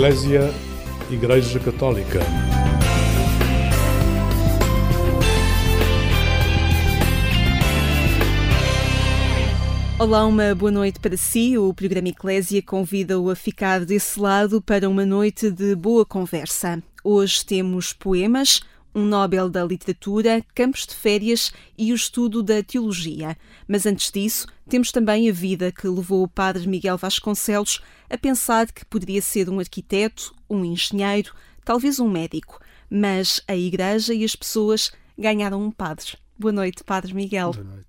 Eclésia Igreja Católica. Olá, uma boa noite para si. O programa Eclésia convida-o a ficar desse lado para uma noite de boa conversa. Hoje temos poemas, um Nobel da Literatura, campos de férias e o estudo da teologia. Mas antes disso, temos também a vida que levou o padre Miguel Vasconcelos a pensar que poderia ser um arquiteto, um engenheiro, talvez um médico. Mas a Igreja e as pessoas ganharam um padre. Boa noite, Padre Miguel. Boa noite.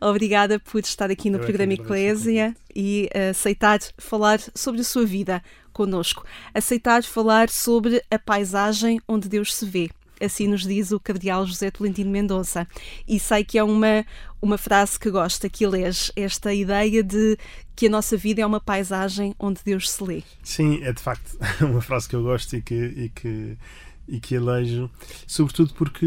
Obrigada por estar aqui no Eu é programa Eclésia e uh, aceitar falar sobre a sua vida conosco. Aceitar falar sobre a paisagem onde Deus se vê. Assim nos diz o Cardeal José Tolentino Mendonça. E sei que é uma, uma frase que gosta, que elege esta ideia de que a nossa vida é uma paisagem onde Deus se lê. Sim, é de facto uma frase que eu gosto e que, e que, e que elejo, sobretudo porque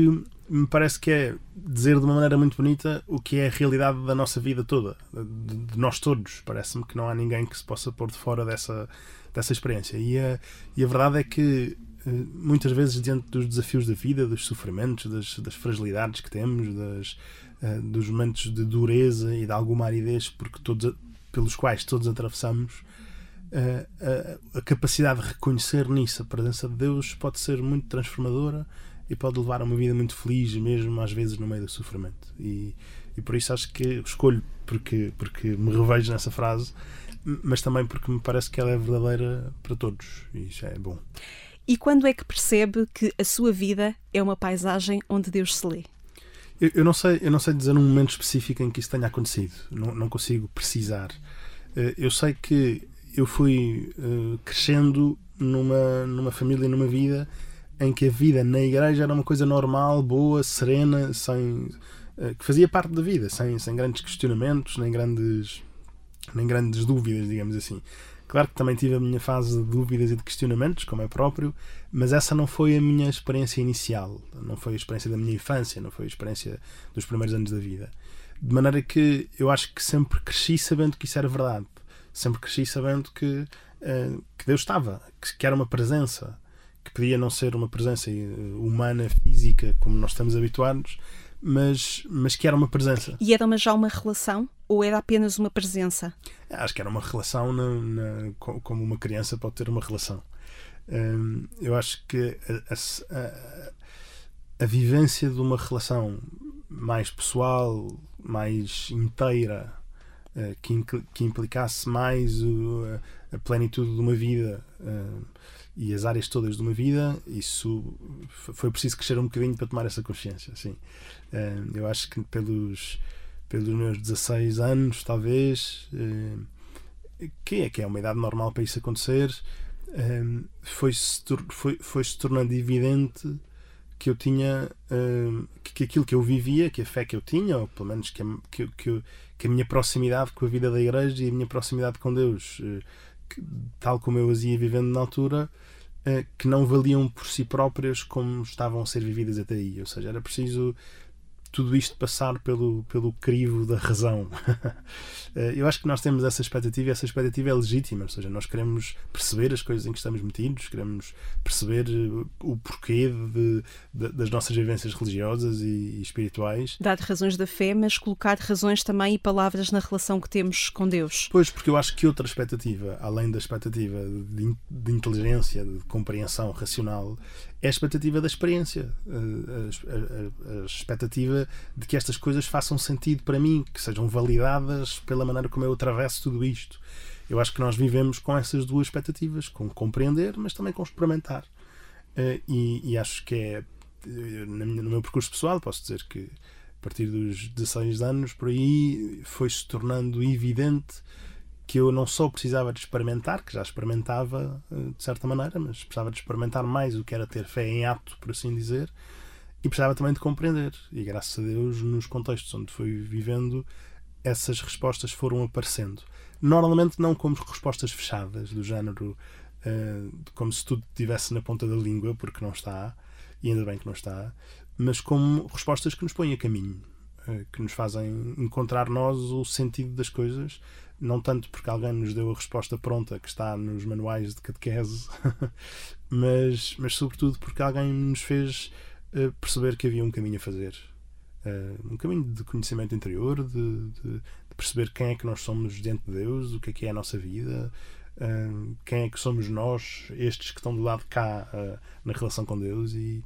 me parece que é dizer de uma maneira muito bonita o que é a realidade da nossa vida toda, de, de nós todos. Parece-me que não há ninguém que se possa pôr de fora dessa, dessa experiência. E a, e a verdade é que muitas vezes diante dos desafios da vida, dos sofrimentos, das, das fragilidades que temos, das, uh, dos momentos de dureza e de alguma aridez porque todos, pelos quais todos atravessamos, uh, a, a capacidade de reconhecer nisso a presença de Deus pode ser muito transformadora e pode levar a uma vida muito feliz, mesmo às vezes no meio do sofrimento. E, e por isso acho que escolho porque, porque me revejo nessa frase, mas também porque me parece que ela é verdadeira para todos, e isso é bom. E quando é que percebe que a sua vida é uma paisagem onde Deus se lê? Eu, eu, não sei, eu não sei dizer um momento específico em que isso tenha acontecido. Não, não consigo precisar. Eh, eu sei que eu fui uh, crescendo numa, numa família, numa vida em que a vida na igreja era uma coisa normal, boa, serena, sem, uh, que fazia parte da vida, sem, sem grandes questionamentos, nem grandes, nem grandes dúvidas, digamos assim. Claro que também tive a minha fase de dúvidas e de questionamentos, como é próprio, mas essa não foi a minha experiência inicial, não foi a experiência da minha infância, não foi a experiência dos primeiros anos da vida. De maneira que eu acho que sempre cresci sabendo que isso era verdade, sempre cresci sabendo que, uh, que Deus estava, que, que era uma presença, que podia não ser uma presença humana, física, como nós estamos habituados, mas, mas que era uma presença. E era já uma relação ou era apenas uma presença? Acho que era uma relação na, na, como uma criança pode ter uma relação. Hum, eu acho que a, a, a, vivência de uma relação mais pessoal, mais inteira, uh, que, que implicasse mais o, a plenitude de uma vida uh, e as áreas todas de uma vida, isso foi preciso crescer um bocadinho para tomar essa consciência. Assim. Uh, eu acho que pelos, pelos meus 16 anos, talvez, que é que é uma idade normal para isso acontecer, foi-se foi, foi -se tornando evidente que eu tinha que, aquilo que eu vivia, que a fé que eu tinha, ou pelo menos que a, que, que, que a minha proximidade com a vida da igreja e a minha proximidade com Deus, eh, tal como eu as ia vivendo na altura, eh, que não valiam por si próprias como estavam a ser vividas até aí. Ou seja, era preciso tudo isto passar pelo, pelo crivo da razão. Eh, eu acho que nós temos essa expectativa e essa expectativa é legítima, ou seja, nós queremos perceber as coisas em que estamos metidos, queremos perceber eh, o porquê de, de, das nossas vivências religiosas e, e, espirituais. Dar razões da fé, mas colocar razões também e palavras na relação que temos com Deus. Pois, porque eu acho que outra expectativa, além da expectativa de, de inteligência, de compreensão racional, é a expectativa da experiência, a, a, a, expectativa de que estas coisas façam sentido para mim, que sejam validadas pela maneira como eu atravesso tudo isto. Eu acho que nós vivemos com essas duas expectativas, com compreender, mas também com experimentar. Eh, e, e acho que é, eh, no meu percurso pessoal, posso dizer que a partir dos 16 anos, por aí, foi-se tornando evidente que eu não só precisava de experimentar, que já experimentava eh, de certa maneira, mas precisava de experimentar mais o que era ter fé em ato, por assim dizer, e precisava também de compreender. E graças a Deus, nos contextos onde fui vivendo, essas respostas foram aparecendo. Normalmente não como respostas fechadas, do género uh, como se tudo estivesse na ponta da língua, porque não está, e ainda bem que não está, mas como respostas que nos põem a caminho, uh, que nos fazem encontrar nós o sentido das coisas não tanto porque alguém nos deu a resposta pronta que está nos manuais de catequese, mas, mas sobretudo porque alguém nos fez uh, perceber que havia um caminho a fazer. Uh, um caminho de conhecimento interior, de, de, de, perceber quem é que nós somos diante de Deus, o que é que é a nossa vida, uh, quem é que somos nós, estes que estão do lado de cá na relação com Deus e,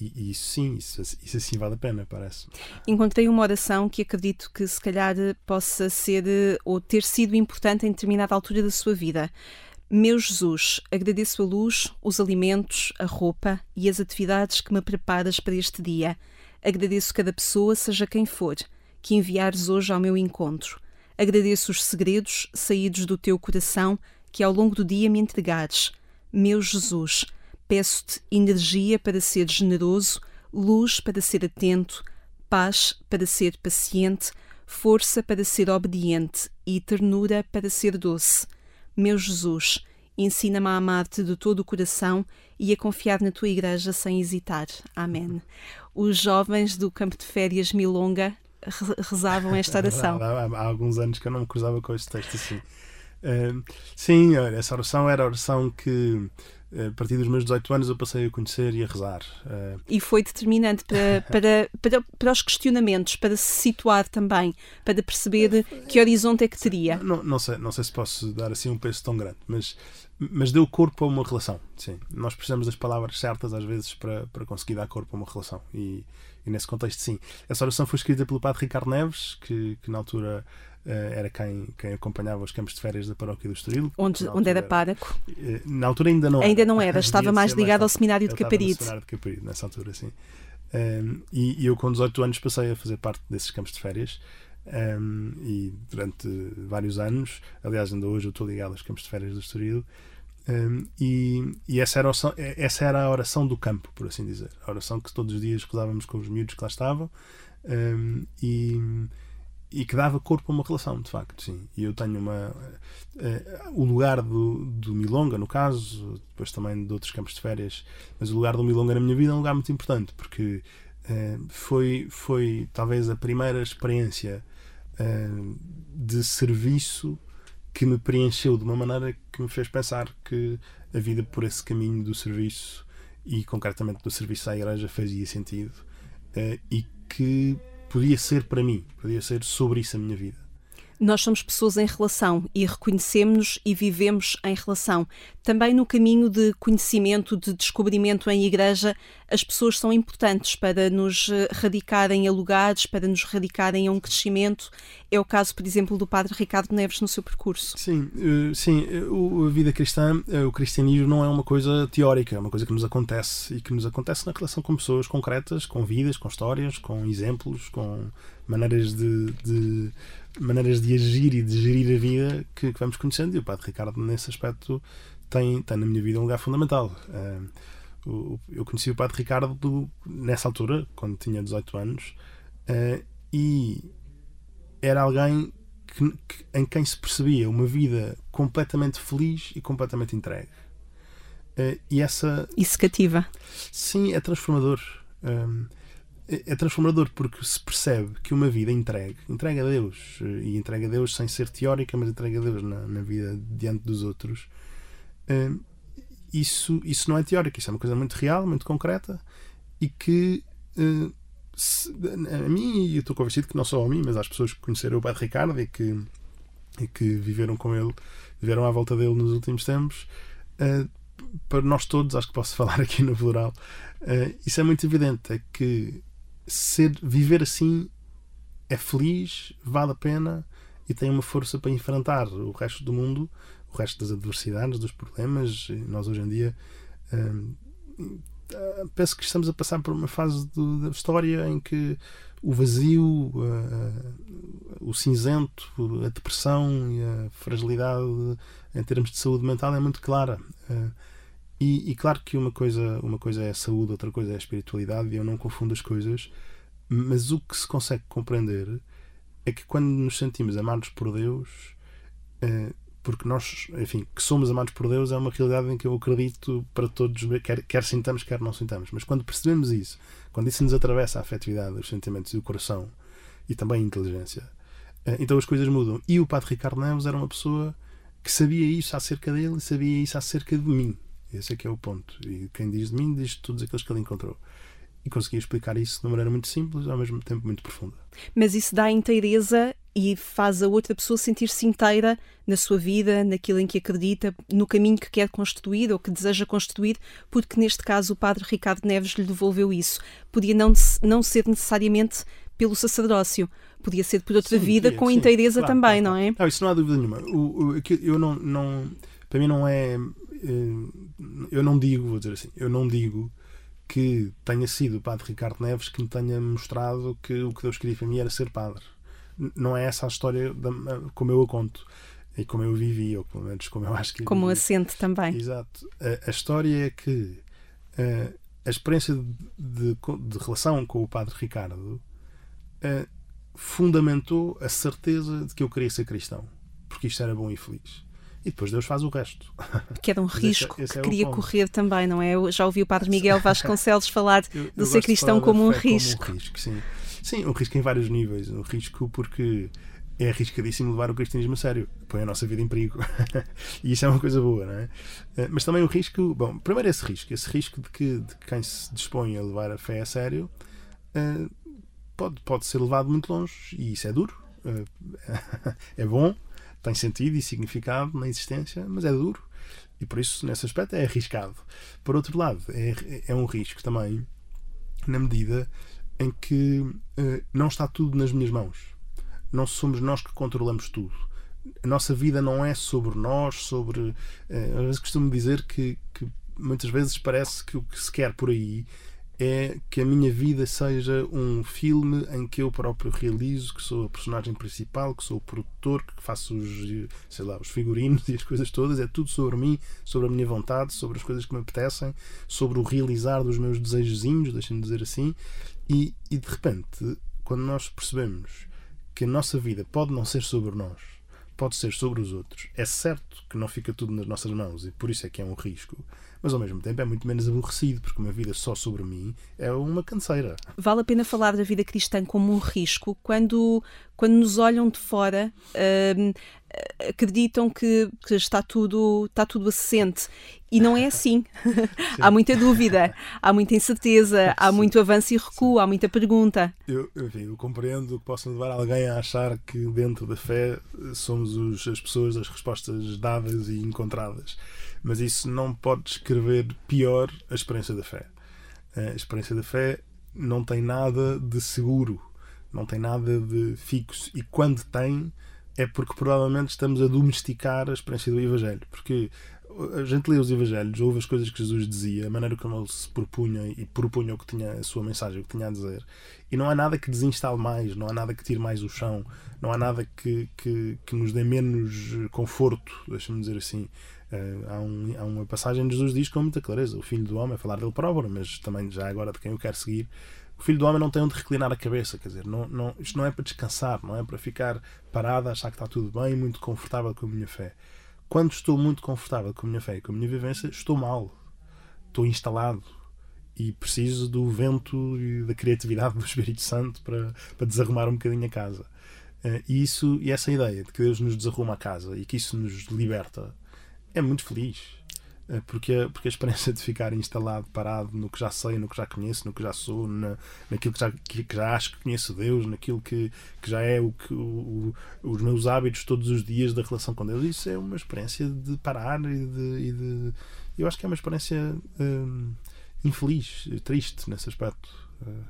e, e sim, isso, isso assim vale a pena, parece. Encontrei uma oração que acredito que se calhar possa ser ou ter sido importante em determinada altura da sua vida. Meu Jesus, agradeço a luz, os alimentos, a roupa e as atividades que me preparas para este dia. Agradeço cada pessoa, seja quem for, que enviares hoje ao meu encontro. Agradeço os segredos saídos do teu coração que ao longo do dia me entregares. Meu Jesus, Peço-te energia para ser generoso, luz para ser atento, paz para ser paciente, força para ser obediente e ternura para ser doce. Meu Jesus, ensina-me a amar-te de todo o coração e a confiar na tua igreja sem hesitar. Amém. Os jovens do campo de férias Milonga rezavam esta oração. há, há, alguns anos que eu não me cruzava com este texto assim. Uh, sim, essa oração era a oração que a partir dos meus 18 anos eu passei a conhecer e a rezar. Eh, e foi determinante para, para, para, para os questionamentos, para se situar também, para perceber que horizonte é que teria. Não, não, sei, não sei se posso dar assim um peso tão grande, mas, mas deu corpo a uma relação. Sim. Nós precisamos das palavras certas às vezes para, para conseguir dar corpo a uma relação. E, e nesse contexto, sim. Essa oração foi escrita pelo padre Ricardo Neves, que, que na altura eh, era quem, quem acompanhava os campos de férias da paróquia do Estoril. Onde, onde era páraco? Eh, na altura ainda não Ainda não era, estava mais ligado ao seminário de Caparide. seminário de Caparide, nessa altura, sim. Um, ehm, e, e, eu com 18 anos passei a fazer parte desses campos de férias um, ehm, e durante vários anos, aliás ainda hoje eu estou ligado aos campos de férias do Estoril um, ehm, e, e essa, era a oração, essa era a oração do campo, por assim dizer. A oração que todos os dias rezávamos com os miúdos que lá estavam e e que dava corpo a uma relação, de facto, sim. E eu tenho uma. Uh, o lugar do, do Milonga, no caso, depois também de outros campos de férias, mas o lugar do Milonga na minha vida é um lugar muito importante, porque uh, foi, foi talvez a primeira experiência uh, de serviço que me preencheu de uma maneira que me fez pensar que a vida por esse caminho do serviço e concretamente do serviço à igreja fazia sentido e que podia ser para mim, podia ser sobre isso a minha vida. Nós somos pessoas em relação e reconhecemos-nos e vivemos em relação. Também no caminho de conhecimento, de descobrimento em igreja, as pessoas são importantes para nos eh, radicarem a lugares, para nos radicarem a um crescimento. É o caso, por exemplo, do Padre Ricardo Neves no seu percurso. Sim, eh, sim. A vida cristã, eh, o cristianismo não é uma coisa teórica, é uma coisa que nos acontece e que nos acontece na relação com pessoas concretas, com vidas, com histórias, com exemplos, com maneiras de, de maneiras de agir e de gerir a vida que, que, vamos conhecendo. E o Padre Ricardo, nesse aspecto, tem, tem na minha vida um lugar fundamental. Eu conheci o Padre Ricardo do, nessa altura, quando tinha 18 anos, uh, e era alguém que, que, em quem se percebia uma vida completamente feliz e completamente entregue. Uh, e essa. Isso cativa. Sim, é transformador. Um, é transformador porque se percebe que uma vida entregue, entrega a Deus, eh, e entrega a Deus sem ser teórica, mas entrega a Deus na, na vida diante dos outros, uh, isso, isso não é teórico, isso é uma coisa muito real, muito concreta e que uh, se, a mim, e eu estou convencido que não só a mim, mas às pessoas que conheceram o Padre Ricardo e que, e que viveram com ele, viveram à volta dele nos últimos tempos, uh, para nós todos, acho que posso falar aqui no plural, isso é muito evidente, é que ser, viver assim é feliz, vale a pena e tem uma força para enfrentar o resto do mundo, o resto das adversidades, dos problemas. Nós hoje em dia hum, penso que estamos a passar por uma fase do, da história em que o vazio, o cinzento, a depressão e a fragilidade em termos de saúde mental é muito clara. Uh, e, e, claro que uma coisa, uma coisa é a saúde, outra coisa é a espiritualidade, e eu não confundo as coisas, mas o que se consegue compreender é que quando nos sentimos amados por Deus, é, porque nós, enfim, que somos amados por Deus é uma realidade em que eu acredito para todos, quer, quer sintamos, quer não sintamos. Mas quando percebemos isso, quando isso nos atravessa a afetividade, os sentimentos e o coração e também a inteligência, Uh, então as coisas mudam. E o Padre Ricardo Neves era uma pessoa que sabia isso acerca dele e sabia isso acerca de mim. Esse é que é o ponto. E quem diz de mim diz de todos aqueles que ele encontrou. E conseguia explicar isso de uma maneira muito simples, ao mesmo tempo muito profunda. Mas isso dá inteireza e faz a outra pessoa sentir-se inteira na sua vida, naquilo em que acredita, no caminho que quer construir ou que deseja construir, porque neste caso o padre Ricardo Neves lhe devolveu isso. Podia não, não ser necessariamente pelo sacerdócio, podia ser por outra sim, vida com sim, inteireza claro, também, claro, não é? Não, isso não há dúvida nenhuma. O, o, eu não, não, para mim não é. Eh, eu não digo, vou dizer assim, eu não digo que tenha sido o padre Ricardo Neves que me tenha mostrado que o que Deus queria para mim era ser padre. Não é essa a história da, como eu a conto e como eu vivi, ou pelo menos como eu acho que. Como assente também. Exato. A, a história é que a, eh, a experiência de, de, de, relação com o padre Ricardo a, eh, fundamentou a certeza de que eu queria ser cristão, porque isto era bom e feliz e depois Deus faz o resto. Que era um risco esse, esse que é queria correr também, não é? Eu já ouvi o Padre Miguel Vasconcelos falar eu, do ser cristão como um risco. Como um risco sim. sim, um risco em vários níveis. Um risco porque é arriscadíssimo levar o cristianismo a sério. Põe a nossa vida em perigo. e isso é uma coisa boa, não é? Eh, mas também o risco. Bom, primeiro esse risco. Esse risco de que de quem se dispõe a levar a fé a sério eh, pode, pode ser levado muito longe. E isso é duro. Eh, é bom tem sentido e significado na existência, mas é duro. E por isso, nesse aspecto, é arriscado. Por outro lado, é, é um risco também, na medida em que uh, não está tudo nas minhas mãos. Não somos nós que controlamos tudo. A nossa vida não é sobre nós, sobre. Uh, às vezes costumo dizer que, que muitas vezes parece que o que se quer por aí é que a minha vida seja um filme em que eu próprio realizo, que sou a personagem principal, que sou o produtor, que faço os, sei lá, os figurinos e as coisas todas. É tudo sobre mim, sobre a minha vontade, sobre as coisas que me apetecem, sobre o realizar dos meus desejozinhos, deixem-me dizer assim. E, e de repente, quando nós percebemos que a nossa vida pode não ser sobre nós, pode ser sobre os outros, é certo que não fica tudo nas nossas mãos e por isso é que é um risco mas ao mesmo tempo é muito menos aborrecido, porque uma vida só sobre mim é uma canseira. Vale a pena falar da vida cristã como um risco? Quando, quando nos olham de fora. Hum, acreditam que, que, está tudo está tudo assente. E não é assim. Há muita dúvida há muita incerteza há muito avanço e recuo há muita pergunta. Eu, enfim, eu compreendo que possa levar alguém a achar que dentro da fé somos os, as pessoas das respostas dadas e encontradas mas isso não pode descrever pior a experiência da fé. A experiência da fé não tem nada de seguro, não tem nada de fixo, e quando tem, é porque provavelmente estamos a domesticar a experiência do Evangelho. Porque a gente lê os Evangelhos, ouve as coisas que Jesus dizia, a maneira como ele se propunha e propunha o que tinha a sua mensagem, o que tinha a dizer, e não há nada que desinstale mais, não há nada que tire mais o chão, não há nada que, que, que nos dê menos conforto, deixa-me dizer assim. Uh, há, um, há, uma passagem onde Jesus diz com muita clareza: o filho do homem, a falar dele próprio, mas também já agora de quem eu quero seguir, o filho do homem não tem onde reclinar a cabeça, quer dizer, não, não, isto não é para descansar, não é para ficar parado, achar que está tudo bem, muito confortável com a minha fé. Quando estou muito confortável com a minha fé e com a minha vivência, estou mal, estou instalado e preciso do vento e da criatividade do Espírito Santo para, para desarrumar um bocadinho a casa. Uh, e, isso, e essa ideia de que Deus nos desarruma a casa e que isso nos liberta é muito feliz. Eh, porque porque a experiência de ficar instalado, parado no que já sei, no que já conheço, no que já sou, na, naquilo que já, que, que já acho que conheço Deus, naquilo que, que já é o que o, os meus hábitos todos os dias da relação com Deus, isso é uma experiência de parar e de. E de eu acho que é uma experiência hum, infeliz, triste nesse aspecto. Uh,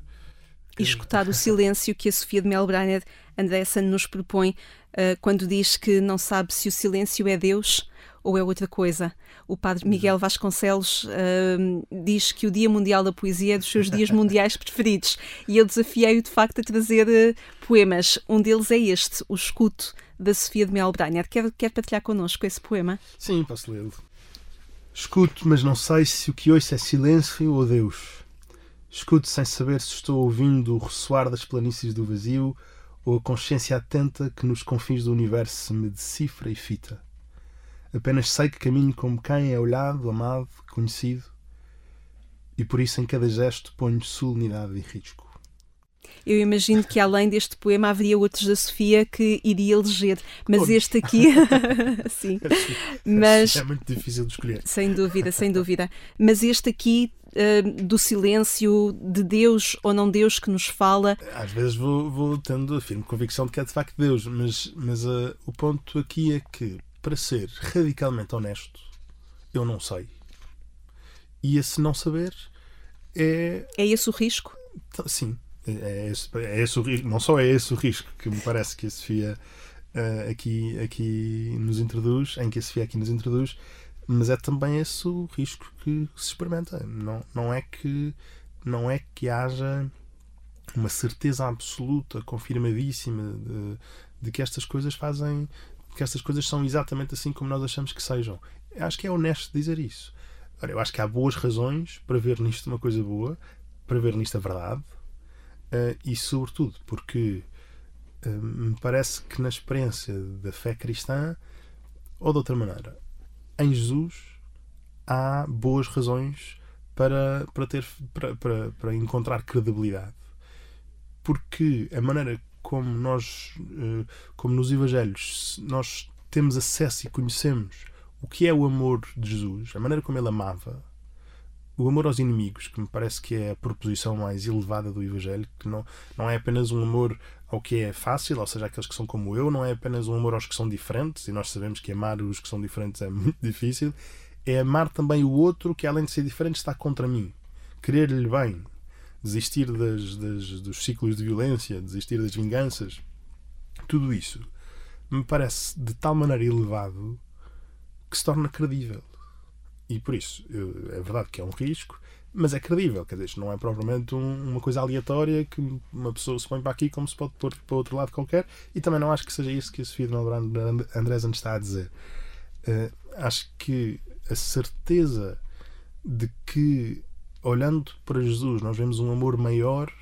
e escutar o silêncio que a Sofia de Melbrenner Andressa nos propõe uh, quando diz que não sabe se o silêncio é Deus ou é outra coisa. O padre Miguel Vasconcelos uh, diz que o Dia Mundial da Poesia é dos seus dias mundiais preferidos e eu desafiei-o de facto a trazer uh, poemas. Um deles é este, O Escuto, da Sofia de Melbrenner. Quer, quer partilhar connosco esse poema? Sim, posso lê-lo. Escuto, mas não sei se o que ouço é silêncio ou Deus. Escuto sem saber se estou ouvindo o ressoar das planícies do vazio ou a consciência atenta que nos confins do universo me decifra e fita. Apenas sei que caminho como quem é olhado, amado, conhecido, e por isso em cada gesto ponho solenidade e risco. Eu imagino que além deste poema haveria outros da Sofia que iria eleger, mas Todos. este aqui, sim, mas É muito difícil de escolher. sem dúvida, sem dúvida. Mas este aqui eh, do silêncio, de Deus ou não Deus que nos fala, Às vezes vou, vou tendo a firme convicção de que é de facto Deus, mas, mas ah, o ponto aqui é que, para ser radicalmente honesto, eu não sei. E esse não saber é. é esse o risco? Então, Sim, é esse, é esse o risco. Não só é esse o risco que me parece que a Sofia ah, aqui, aqui nos introduz, em que a Sofia aqui nos introduz, mas é também esse o risco que se experimenta. Não, não é que não é que haja uma certeza absoluta, confirmadíssima de, de que estas coisas fazem, que estas coisas são exatamente assim como nós achamos que sejam. Acho que é honesto dizer isso. Ora, eu acho que há boas razões para ver nisto uma coisa boa, para ver nisto a verdade, eh, e sobretudo porque eh, me parece que na experiência da fé cristã, ou de outra maneira, em Jesus há boas razões para, para, ter, para, para, para encontrar credibilidade. Porque a maneira como nós, eh, como nos Evangelhos, nós temos acesso e conhecemos o que é o amor de Jesus, a maneira como ele amava, o amor aos inimigos, que me parece que é a proposição mais elevada do Evangelho, que não, não é apenas um amor ao que é fácil, ou seja, aqueles que são como eu, não é apenas um amor aos que são diferentes, e nós sabemos que amar os que são diferentes é muito difícil, é amar também o outro que, além de ser diferente, está contra mim. Querer-lhe bem, desistir das, das, dos ciclos de violência, desistir das vinganças, tudo isso me parece de tal maneira elevado que se torna credível. E por isso, é verdade que é um risco, mas é credível. Quer dizer, isto não é propriamente um- uma coisa aleatória que uma pessoa se põe para aqui como se pode pôr para outro lado qualquer. E também não acho que seja isso que a Sofia de nos está a dizer. Eh, acho que a certeza de que, olhando para Jesus, nós vemos um amor maior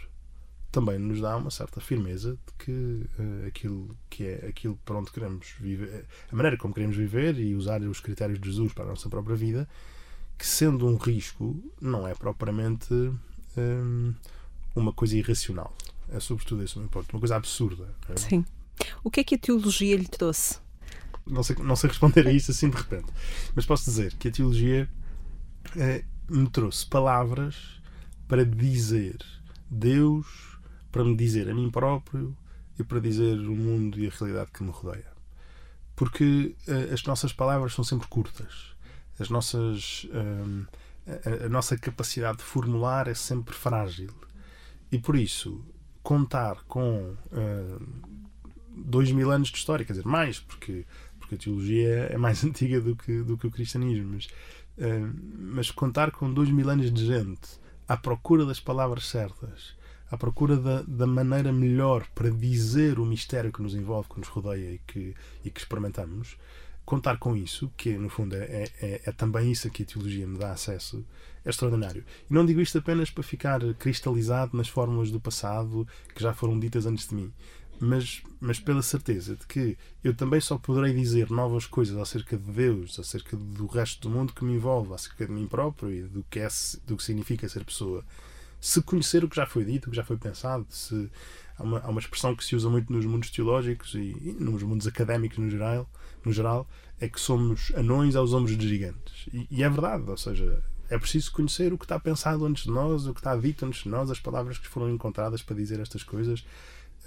também nos dá uma certa firmeza de que eh, aquilo que é aquilo para onde queremos viver, a maneira como queremos viver e usar os critérios de Jesus para a nossa própria vida, que sendo um risco, não é propriamente hum, uma coisa irracional. É sobretudo esse o meu ponto, uma coisa absurda. é? Sim. O que é que a teologia lhe trouxe? não sei, não sei responder a isso assim de repente, mas posso dizer que a teologia eh, me trouxe palavras para dizer Deus, para me dizer a mim próprio e para dizer o mundo e a realidade que me rodeia. Porque eh, as nossas palavras são sempre curtas, as nossas, hum, a, a nossa capacidade de formular é sempre frágil e por isso contar com hum, dois mil anos de história, quer dizer, mais, porque, porque a teologia é mais antiga do que, do que o cristianismo, mas, mas contar com dois mil anos de gente à procura das palavras certas, à procura da, da maneira melhor para dizer o mistério que nos envolve, que nos rodeia e que, e que experimentamos, contar com isso, que no fundo é, é, é também isso a que a teologia me dá acesso, é extraordinário. E não digo isto apenas para ficar cristalizado nas fórmulas do passado que já foram ditas antes de mim, mas, mas pela certeza de que eu também só poderei dizer novas coisas acerca de Deus, acerca do resto do mundo que me envolve, acerca de mim próprio e do que, é, do que significa ser pessoa. Se conhecer o que já foi dito, o que já foi pensado, se há uma, há uma expressão que se usa muito nos mundos teológicos e, e nos mundos académicos no geral, no geral, é que somos anões aos ombros de gigantes. E, e é verdade, ou seja, é preciso conhecer o que está pensado antes de nós, o que está dito antes de nós, as palavras que foram encontradas para dizer estas coisas.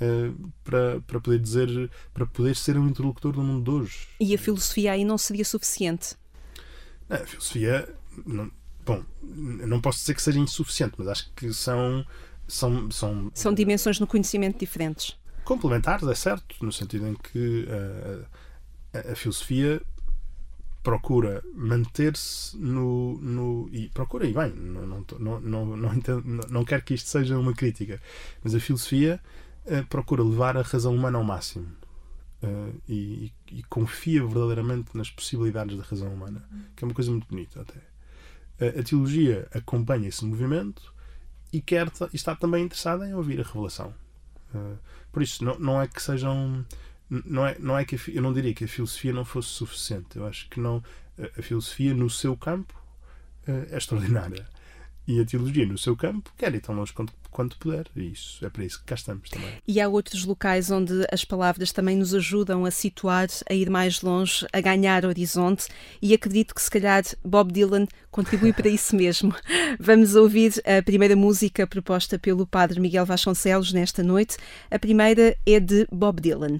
Uh, para, para poder dizer, para poder ser um interlocutor do mundo de hoje. E a filosofia aí não seria suficiente? A filosofia, não, bom, não posso dizer que seja insuficiente, mas acho que são são, são, São dimensões no conhecimento diferentes. complementares, é certo, no sentido em que uh, a, a filosofia procura manter-se no, no. e procura e bem, não, não, não, não, não, não, não quero que isto seja uma crítica, mas a filosofia uh, procura levar a razão humana ao máximo uh, e, e, confia verdadeiramente nas possibilidades da razão humana, que é uma coisa muito bonita até. Uh, a teologia acompanha esse movimento e quer e está também interessada em ouvir a revelação. por isso, não, não é que sejam não é, não é que a, eu não diria que a filosofia não fosse suficiente. Eu acho que não a, a filosofia no seu campo é extraordinária. E a teologia no seu campo quer ir tão longe quanto, quando puder. E isso é para isso que cá estamos também. E há outros locais onde as palavras também nos ajudam a situar, a ir mais longe, a ganhar horizonte. E acredito que se calhar Bob Dylan contribui para isso mesmo. Vamos ouvir a primeira música proposta pelo padre Miguel Vasconcelos nesta noite. A primeira é de Bob Dylan.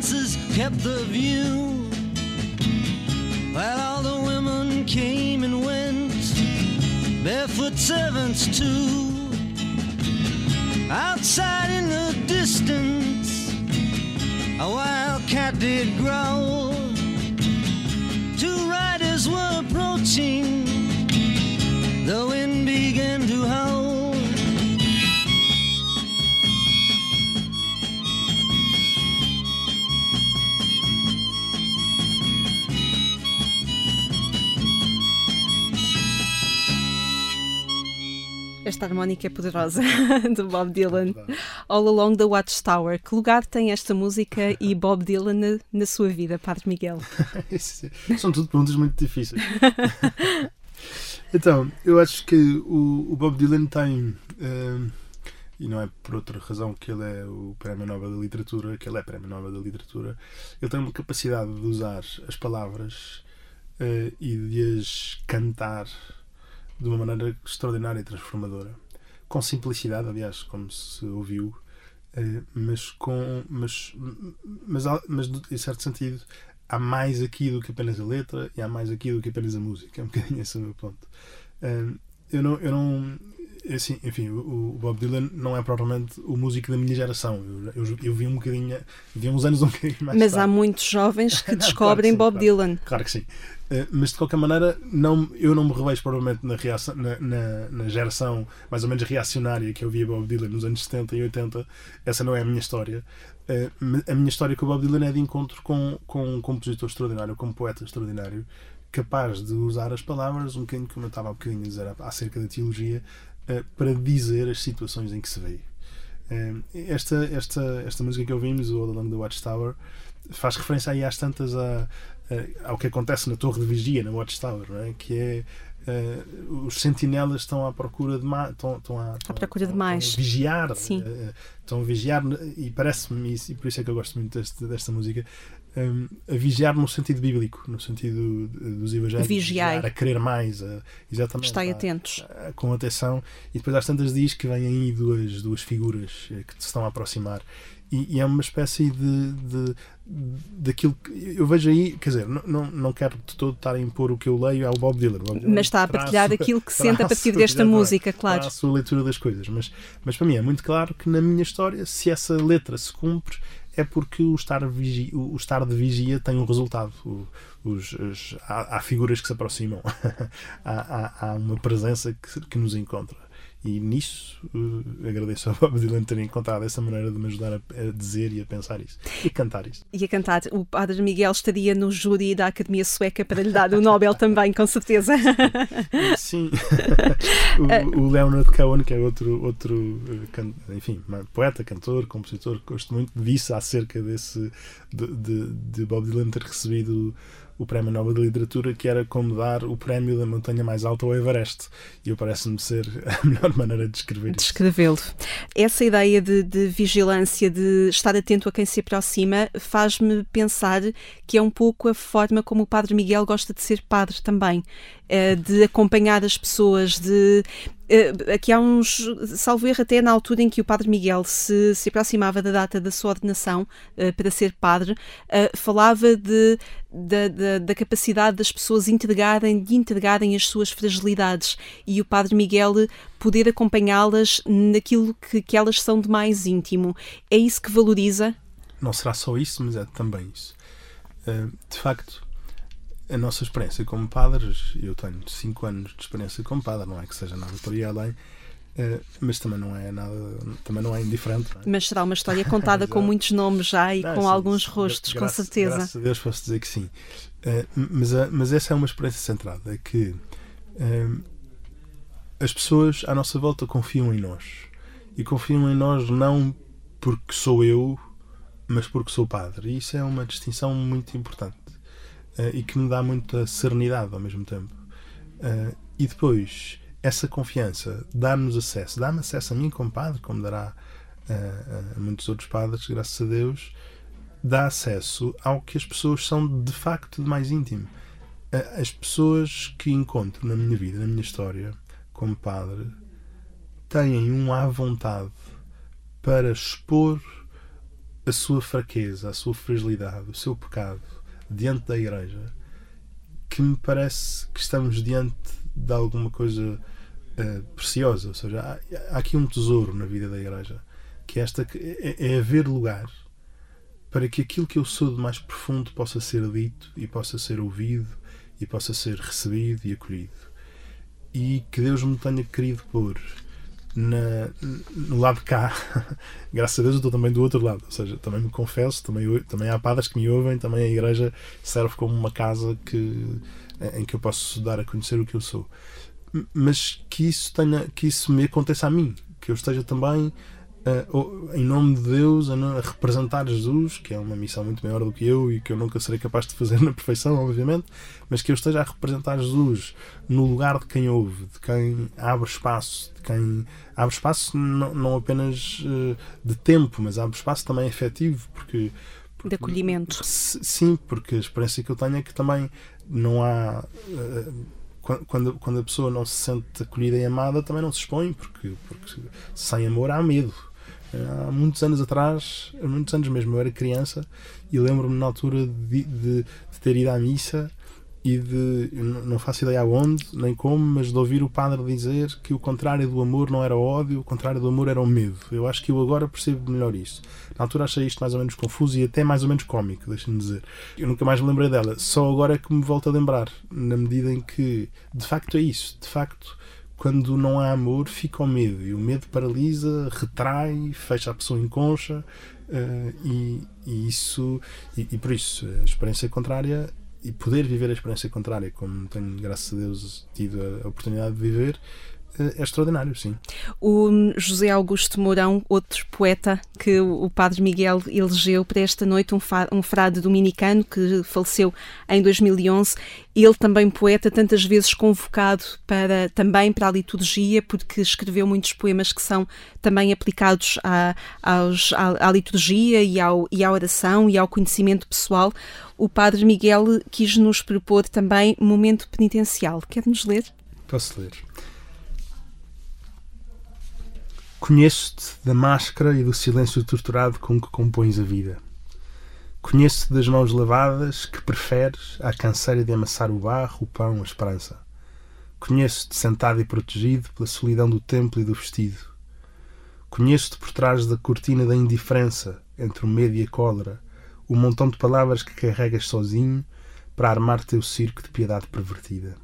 Princes kept the view. While all the women came and went, barefoot servants too. Outside in the distance, a wild cat did growl. Two riders were approaching, the Esta harmónica é poderosa de Bob Dylan. All Along the Watchtower. Que lugar tem esta música e Bob Dylan na, na sua vida, Padre Miguel? São tudo perguntas muito difíceis. então, eu acho que o, o Bob Dylan tem, hum, e não é por outra razão que ele é o Prémio Nobel da Literatura, que ele é Prémio Nobel da Literatura, ele tem uma capacidade de usar as palavras eh, e de as cantar de uma maneira extraordinária e transformadora. Com simplicidade, aliás, como se ouviu, eh, mas com. Mas, mas, mas, em certo sentido, há mais aqui do que apenas a letra e há mais aqui do que apenas a música. É um bocadinho esse o meu ponto. Hum, eu não. Eu não assim, enfim, o, o Bob Dylan não é propriamente o músico da minha geração. Eu, eu, eu vi um bocadinho. Vi uns anos um bocadinho mais Mas tarde. há muitos jovens que Não, descobrem claro que Bob sim, Dylan. Claro que sim. Uh, mas de qualquer maneira, não, eu não me revejo provavelmente na, reação, na, na, na geração mais ou menos reacionária que eu via Bob Dylan nos anos 70 e 80. Essa não é a minha história. Uh, a minha história com o Bob Dylan é de encontro com, com um compositor extraordinário, com um poeta extraordinário, capaz de usar as palavras, um bocadinho como eu estava há bocadinho a dizer acerca da teologia, para dizer as situações em que se vê. Uh, esta, esta, esta música que ouvimos, o All Along the Watchtower, faz referência aí às tantas a, a- ao que acontece na torre de vigia, na Watchtower, é? que é eh, os sentinelas estão à procura de mais estão, estão à, estão- procura de estão- mais. estão a vigiar Sim. eh, estão a vigiar e parece-me e por isso é que eu gosto muito deste- desta música hum, a vigiar no sentido bíblico no sentido dos evangelhos Vigiai. a querer mais a, exatamente Estai a- atentos. a- com atenção e depois às tantas diz que vêm aí duas, duas figuras eh, que se estão a aproximar e, e é uma espécie de, de daquilo que eu vejo aí, quer dizer, não, não, não quero de todo estar a impor o que eu leio ao Bob Dylan. Bob Dylan Mas está a partilhar sua- aquilo que sente a partir desta música, claro. a sua leitura das coisas, mas, mas para mim é muito claro que na minha história, se essa letra se cumpre, é porque o estar, o estar de vigia tem um resultado. O, os, há, há, figuras que se aproximam, há, há, há, uma presença que, que nos encontra. E nisso uh, agradeço ao Bob Dylan ter encontrado essa maneira de me ajudar a, a, dizer e a pensar isso. E cantar isso. E a cantar. O Padre Miguel estaria no júri da Academia Sueca para lhe dar o Nobel também, com certeza. Sim. o, o, Leonard Cohen, que é outro, outro uh, enfim, poeta, cantor, compositor, gosto muito, disse acerca desse de, de, de Bob Dylan ter recebido o Prémio Nobel de Literatura, que era como dar o prémio da montanha mais alta ao Everest. E parece-me ser a melhor maneira de descrever Descrevê-lo. Essa ideia de, de, vigilância, de estar atento a quem se aproxima, faz-me pensar que é um pouco a forma como o Padre Miguel gosta de ser padre também. Eh, de acompanhar as pessoas, de uh, aqui há uns, salvo erro, até na altura em que o Padre Miguel se, se aproximava da data da sua ordenação uh, para ser padre, uh, falava de, da, da, da, capacidade das pessoas entregarem, de entregarem as suas fragilidades e o Padre Miguel poder acompanhá-las naquilo que, que elas são de mais íntimo. É isso que valoriza? Não será só isso, mas é também isso. de facto, a nossa experiência como padres, eu tenho 5 anos de experiência como padre, não é que seja nada por aí além, uh, mas também não é nada, também não é indiferente. Não é? Mas será uma história contada com muitos nomes já e não, com sim, alguns rostos, com certeza. Graças a Deus posso dizer que sim. Uh, mas, mas essa é uma experiência centrada, é que as pessoas à nossa volta confiam em nós. E confiam em nós não porque sou eu, mas porque sou padre. E isso é uma distinção muito importante. Uh, e que me dá muita serenidade ao mesmo tempo. Uh, e depois, essa confiança dá-nos acesso, dá-me acesso a mim como padre, como dará uh, a muitos outros padres, graças a Deus, dá acesso ao que as pessoas são de facto de mais íntimo. As pessoas que encontro na minha vida, na minha história, como padre, têm um à vontade para expor a sua fraqueza, a sua fragilidade, o seu pecado diante da igreja que me parece que estamos diante de alguma coisa uh, preciosa. Ou seja, há, há, aqui um tesouro na vida da igreja que é esta é, é haver lugar para que aquilo que eu sou de mais profundo possa ser dito e possa ser ouvido e possa ser recebido e acolhido. E que Deus me tenha querido pôr na, no lado de cá, graças a Deus eu estou também do outro lado, ou seja, também me confesso, também, também há padres que me ouvem, também a igreja serve como uma casa que, em que eu posso dar a conhecer o que eu sou. Mas que isso, tenha, que isso me aconteça a mim, que eu esteja também uh, em nome de Deus, a, a, representar Jesus, que é uma missão muito maior do que eu e que eu nunca serei capaz de fazer na perfeição, obviamente, mas que eu esteja a representar Jesus no lugar de quem ouve, de quem abre espaço, de quem abre espaço não, não apenas uh, de tempo, mas abre espaço também efetivo, porque. porque de acolhimento. Sim, porque a experiência que eu tenho é que também não há. Uh, quando, quando a pessoa não se sente acolhida e amada, também não se expõe, porque, porque sem amor há medo há muitos anos atrás, há muitos anos mesmo, eu era criança e lembro-me na altura de, de, de, ter ido à missa e de, não faço ideia aonde, nem como, mas de ouvir o padre dizer que o contrário do amor não era ódio, o contrário do amor era o medo. Eu acho que eu agora percebo melhor isso. Na altura achei isto mais ou menos confuso e até mais ou menos cómico, deixa-me dizer. Eu nunca mais me lembrei dela, só agora é que me volto a lembrar, na medida em que, de facto, é isso. De facto, quando não há amor, fica o medo. E o medo paralisa, retrai, fecha a pessoa em concha. Uh, e, e, isso e, e, por isso a experiência contrária e poder viver a experiência contrária como tenho graças a Deus tido a oportunidade de viver é extraordinário, sim. O José Augusto Mourão, outro poeta que o Padre Miguel elegeu para esta noite, um, um frade dominicano que faleceu em 2011, ele também poeta, tantas vezes convocado para, também para a liturgia, porque escreveu muitos poemas que são também aplicados à, aos, à, à liturgia e, ao, e à oração e ao conhecimento pessoal. O Padre Miguel quis nos propor também momento penitencial. Quer-nos ler? Posso ler. Conheço-te da máscara e do silêncio torturado com que compões a vida. Conheço-te das mãos lavadas que preferes à canseira de amassar o barro, o pão, a esperança. Conheço-te sentado e protegido pela solidão do templo e do vestido. Conheço-te por trás da cortina da indiferença, entre o medo e a cólera, o montão de palavras que carregas sozinho para armar teu circo de piedade pervertida.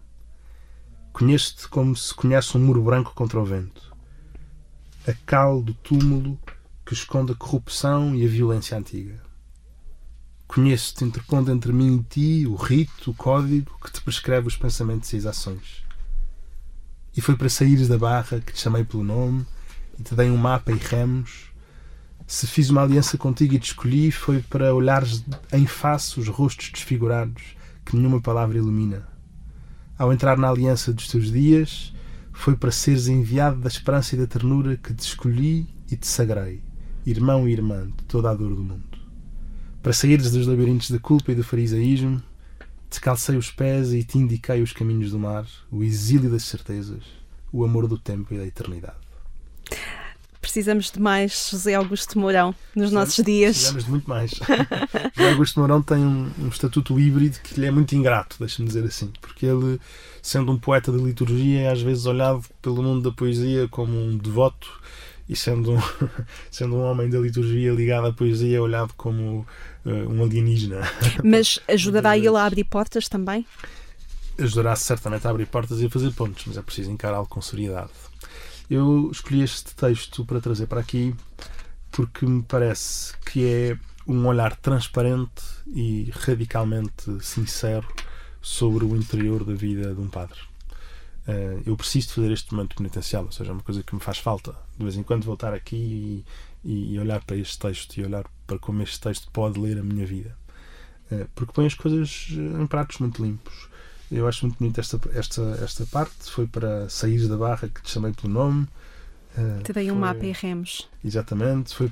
Conheço-te como se conhece um muro branco contra o vento. A cal do túmulo que esconde a corrupção e a violência antiga. Conheço-te interpondo entre mim e ti o rito, o código que te prescreve os pensamentos e as ações. E foi para saíres da barra que te chamei pelo nome e te dei um mapa e remos. Se fiz uma aliança contigo e te escolhi, foi para olhares em face os rostos desfigurados que nenhuma palavra ilumina. Ao entrar na aliança dos teus dias, foi para seres enviado da esperança e da ternura que te escolhi e te sagrei, irmão e irmã de toda a dor do mundo. Para saíres dos labirintos da culpa e do farisaísmo, te calcei os pés e te indiquei os caminhos do mar, o exílio das certezas, o amor do tempo e da eternidade. Precisamos de mais José Augusto Mourão nos nossos dias. Precisamos de muito mais. José Augusto Mourão tem um, um estatuto híbrido que lhe é muito ingrato, deixa-me dizer assim, porque ele, sendo um poeta de liturgia, é às vezes olhado pelo mundo da poesia como um devoto e sendo um, sendo um homem da liturgia ligado à poesia, olhado como uh, um alienígena. Mas ajudará ele a abrir portas também? Ajudará certamente a abrir portas e a fazer pontos, mas é preciso encará-lo com seriedade. Eu escolhi este texto para trazer para aqui porque me parece que é um olhar transparente e radicalmente sincero sobre o interior da vida de um padre. Uh, eu preciso fazer este momento penitencial, ou seja, é uma coisa que me faz falta. De vez em quando voltar aqui e, e olhar para este texto e olhar para como este texto pode ler a minha vida. Uh, porque põe as coisas em pratos muito limpos. Eu acho muito bonito esta, esta, esta parte. Foi para sair da barra que te chamei pelo nome. Uh, te dei um mapa e remos. Exatamente. Foi,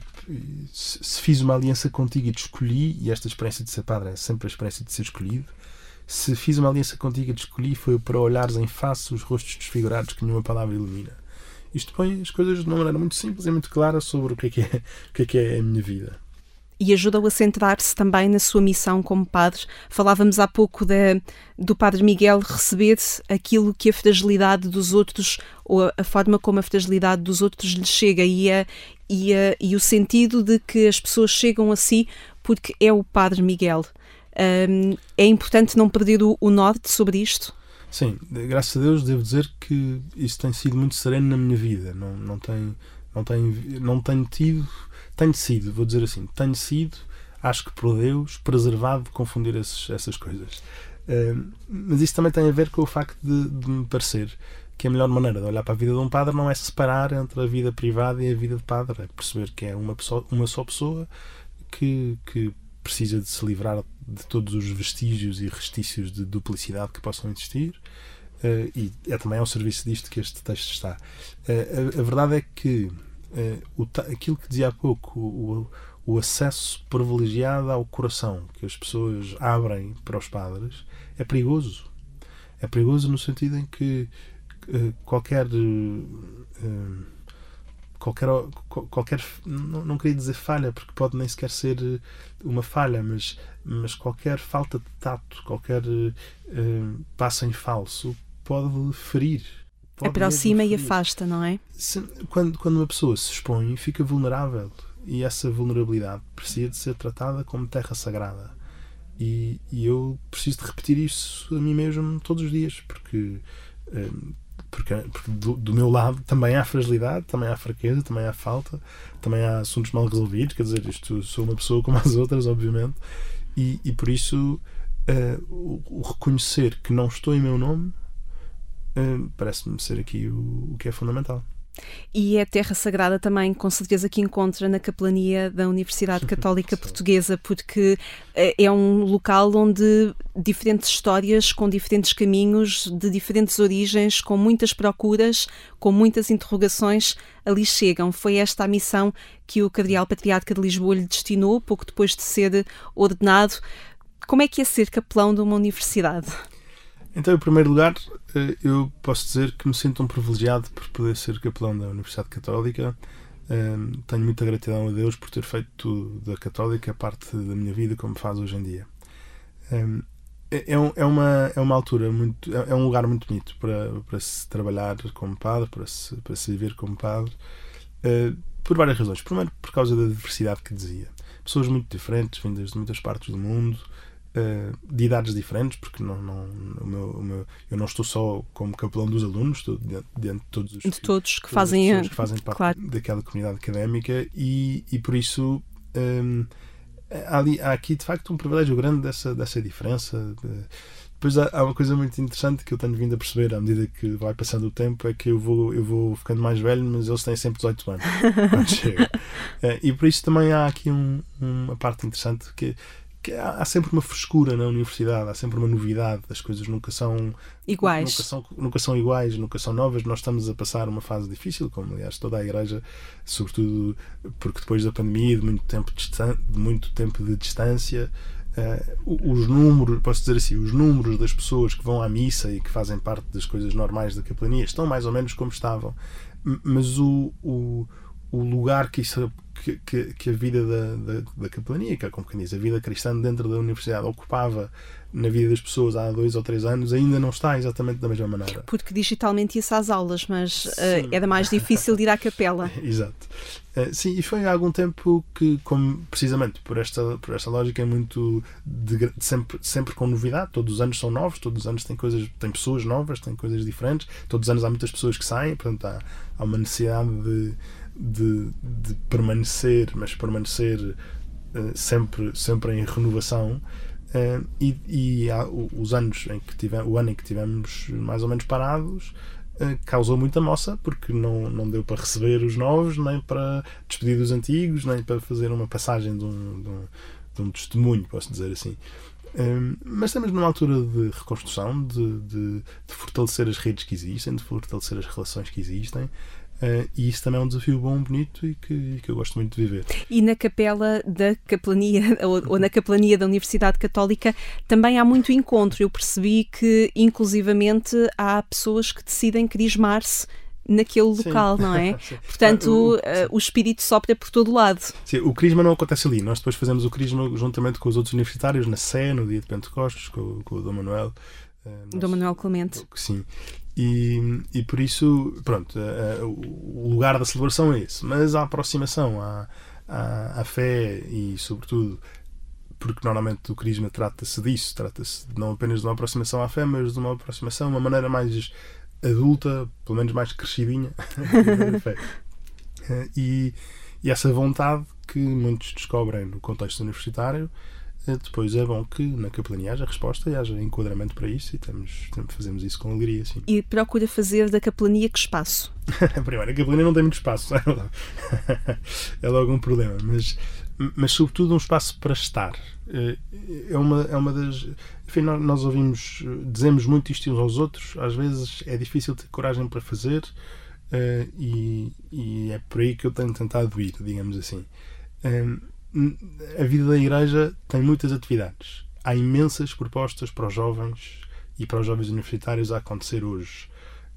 se, se fiz uma aliança contigo e te escolhi, e esta experiência de ser padre é sempre a experiência de ser escolhido se fiz uma aliança contigo e te escolhi, foi para olhares em face os rostos desfigurados que nenhuma palavra ilumina. Isto põe as coisas de uma maneira muito simples e muito clara sobre o que é que é, o que é, que é a minha vida e ajuda-o a centrar-se também na sua missão como padre. Falávamos há pouco de, do padre Miguel receber aquilo que a fragilidade dos outros, ou a, forma como a fragilidade dos outros lhe chega, e, a, e, a, e o sentido de que as pessoas chegam a si porque é o padre Miguel. Um, é importante não perder o, o norte sobre isto? Sim, graças a Deus devo dizer que isso tem sido muito sereno na minha vida. Não, não, tem, não, tem, não tenho tido, tenho sido, vou dizer assim, tenho sido, acho que por Deus, preservado de confundir esses, essas coisas. Um, mas isso também tem a ver com o facto de, de, me parecer que a melhor maneira de olhar para a vida de um padre não é separar entre a vida privada e a vida de padre, é perceber que é uma, pessoa, uma só pessoa que, que precisa de se livrar de todos os vestígios e restícios de duplicidade que possam existir. Uh, e é também ao serviço disto que este texto está. Uh, a, a, verdade é que uh, o, aquilo que dizia há pouco, o, o, acesso privilegiado ao coração que as pessoas abrem para os padres, é perigoso. É perigoso no sentido em que qualquer qualquer, qualquer não, não queria dizer falha, porque pode nem sequer ser eh, uma falha, mas, mas qualquer falta de tato, qualquer passo em falso pode ferir. Pode Aproxima e afasta, não é? Se, quando, quando uma pessoa se expõe, fica vulnerável. E essa vulnerabilidade precisa de ser tratada como terra sagrada. E, e eu preciso de repetir isso a mim mesmo todos os dias, porque uh, porque, porque do, do, meu lado também há fragilidade, também há fraqueza, também há falta, também há assuntos mal resolvidos. Quer dizer, isto sou uma pessoa como as outras, obviamente, e, e por isso uh, o, o, reconhecer que não estou em meu nome parece-me ser aqui o, o que é fundamental. E é terra sagrada também, com certeza, que encontra na capelania da Universidade Católica Portuguesa, porque eh, é um local onde diferentes histórias, com diferentes caminhos, de diferentes origens, com muitas procuras, com muitas interrogações, ali chegam. Foi esta a missão que o Cardeal Patriarca de Lisboa lhe destinou, pouco depois de ser ordenado. Como é que é ser capelão de uma universidade? Então, em primeiro lugar, eh, eu posso dizer que me sinto um privilegiado por poder ser capelão da Universidade Católica. Ehm, tenho muita gratidão a Deus por ter feito da Católica parte da minha vida como faz hoje em dia. Ehm, é, é, é, uma, é uma altura muito. É, é um lugar muito bonito para, para se trabalhar como padre, para se, para se viver como padre, eh, por várias razões. Primeiro, por causa da diversidade que dizia. pessoas muito diferentes, vindas de muitas partes do mundo, uh, de idades diferentes, porque não, não, o meu, o meu, eu não estou só como capelão dos alunos, estou dentro, dentro de todos os de todos que fazem, que fazem parte claro. daquela comunidade académica e, e por isso. Um, há, ali, há aqui de facto um privilégio grande dessa, dessa diferença. De, depois há, há, uma coisa muito interessante que eu tenho vindo a perceber à medida que vai passando o tempo: é que eu vou, eu vou ficando mais velho, mas eles têm sempre 18 anos quando chega. É, e por isso também há aqui um, uma parte interessante que que há, sempre uma frescura na universidade, há sempre uma novidade, as coisas nunca são iguais. Nunca são, nunca são iguais, nunca são novas. Nós estamos a passar uma fase difícil, como aliás toda a igreja, sobretudo porque depois da pandemia, de muito tempo de, de muito tempo de distância, uh, os números, posso dizer assim, os números das pessoas que vão à missa e que fazem parte das coisas normais da capelania estão mais ou menos como estavam. Mas o, o o lugar que, isso, que, que, que a vida da, da, da capelania, que é como quem diz, a vida cristã dentro da universidade ocupava na vida das pessoas há dois ou três anos ainda não está exatamente da mesma maneira. Porque digitalmente ia-se às aulas, mas uh, era mais difícil de ir à capela. Exato. Uh, sim, e foi há algum tempo que, como, precisamente por esta, por esta lógica, é muito de sempre, sempre com novidade. Todos os anos são novos, todos os anos tem coisas, tem pessoas novas, tem coisas diferentes. Todos os anos há muitas pessoas que saem, portanto há, há uma necessidade de de, de permanecer, mas permanecer uh, sempre, sempre em renovação. Uh, e, e há, os anos em que tivemos, o ano em que tivemos mais ou menos parados uh, causou muita moça porque não, não deu para receber os novos, nem para despedir dos antigos, nem para fazer uma passagem de um, de um, de um testemunho, posso dizer assim. mas estamos numa altura de reconstrução, de, de, de, fortalecer as redes que existem, de fortalecer as relações que existem, Uh, e isso também é um desafio bom, bonito e que, que, eu gosto muito de viver. E na capela da capelania, ou, ou, na capelania da Universidade Católica, também há muito encontro. Eu percebi que, inclusivamente, há pessoas que decidem crismar-se naquele local, não é? Portanto, o, o, uh, o, espírito sopra por todo lado. Sim, o crisma não acontece ali. Nós depois fazemos o crisma juntamente com os outros universitários na Sé, no dia de Pentecostes, com, com o Dom Manuel. Uh, Dom Manuel Clemente. Sim. E, e por isso, pronto, o lugar da celebração é esse. Mas a aproximação à, à, à fé e, sobretudo, porque normalmente o Crisma trata-se disso, trata-se não apenas de uma aproximação à fé, mas de uma aproximação, uma maneira mais adulta, pelo menos mais crescidinha, da fé. E, e essa vontade que muitos descobrem no contexto universitário eh, depois é bom que na capelania haja resposta e haja enquadramento para isso e fazemos isso com alegria. Sim. E procura fazer da capelania que espaço? Primeiro, a capelania não tem muito espaço, é logo um problema, mas, mas sobretudo um espaço para estar. Eh, é uma, é uma das. Enfim, nós ouvimos, dizemos muito isto uns aos outros, às vezes é difícil ter coragem para fazer eh, e, e é por aí que eu tenho tentado ir, digamos assim a vida da igreja tem muitas atividades. Há imensas propostas para os jovens e para os jovens universitários a acontecer hoje.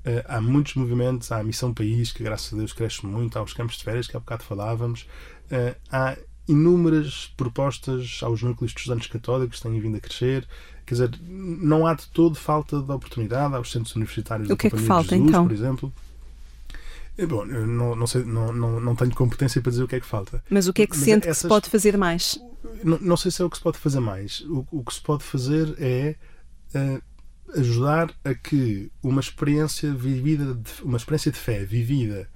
Uh, há muitos movimentos, há a Missão País, que graças a Deus cresce muito, há os campos de férias, que há bocado falávamos, uh, há inúmeras propostas aos núcleos de estudantes católicos que têm vindo a crescer. Quer dizer, não há de todo falta de oportunidade aos centros universitários o da que Companhia é que falta, Jesus, então? por exemplo. Bom, não, não, sei, não, não, não tenho competência para dizer o que é que falta. Mas o que é que Mas sente essas, que se pode fazer mais? Não, não, sei se é o que se pode fazer mais. O, o que se pode fazer é uh, ajudar a que uma experiência vivida, uma experiência de fé vivida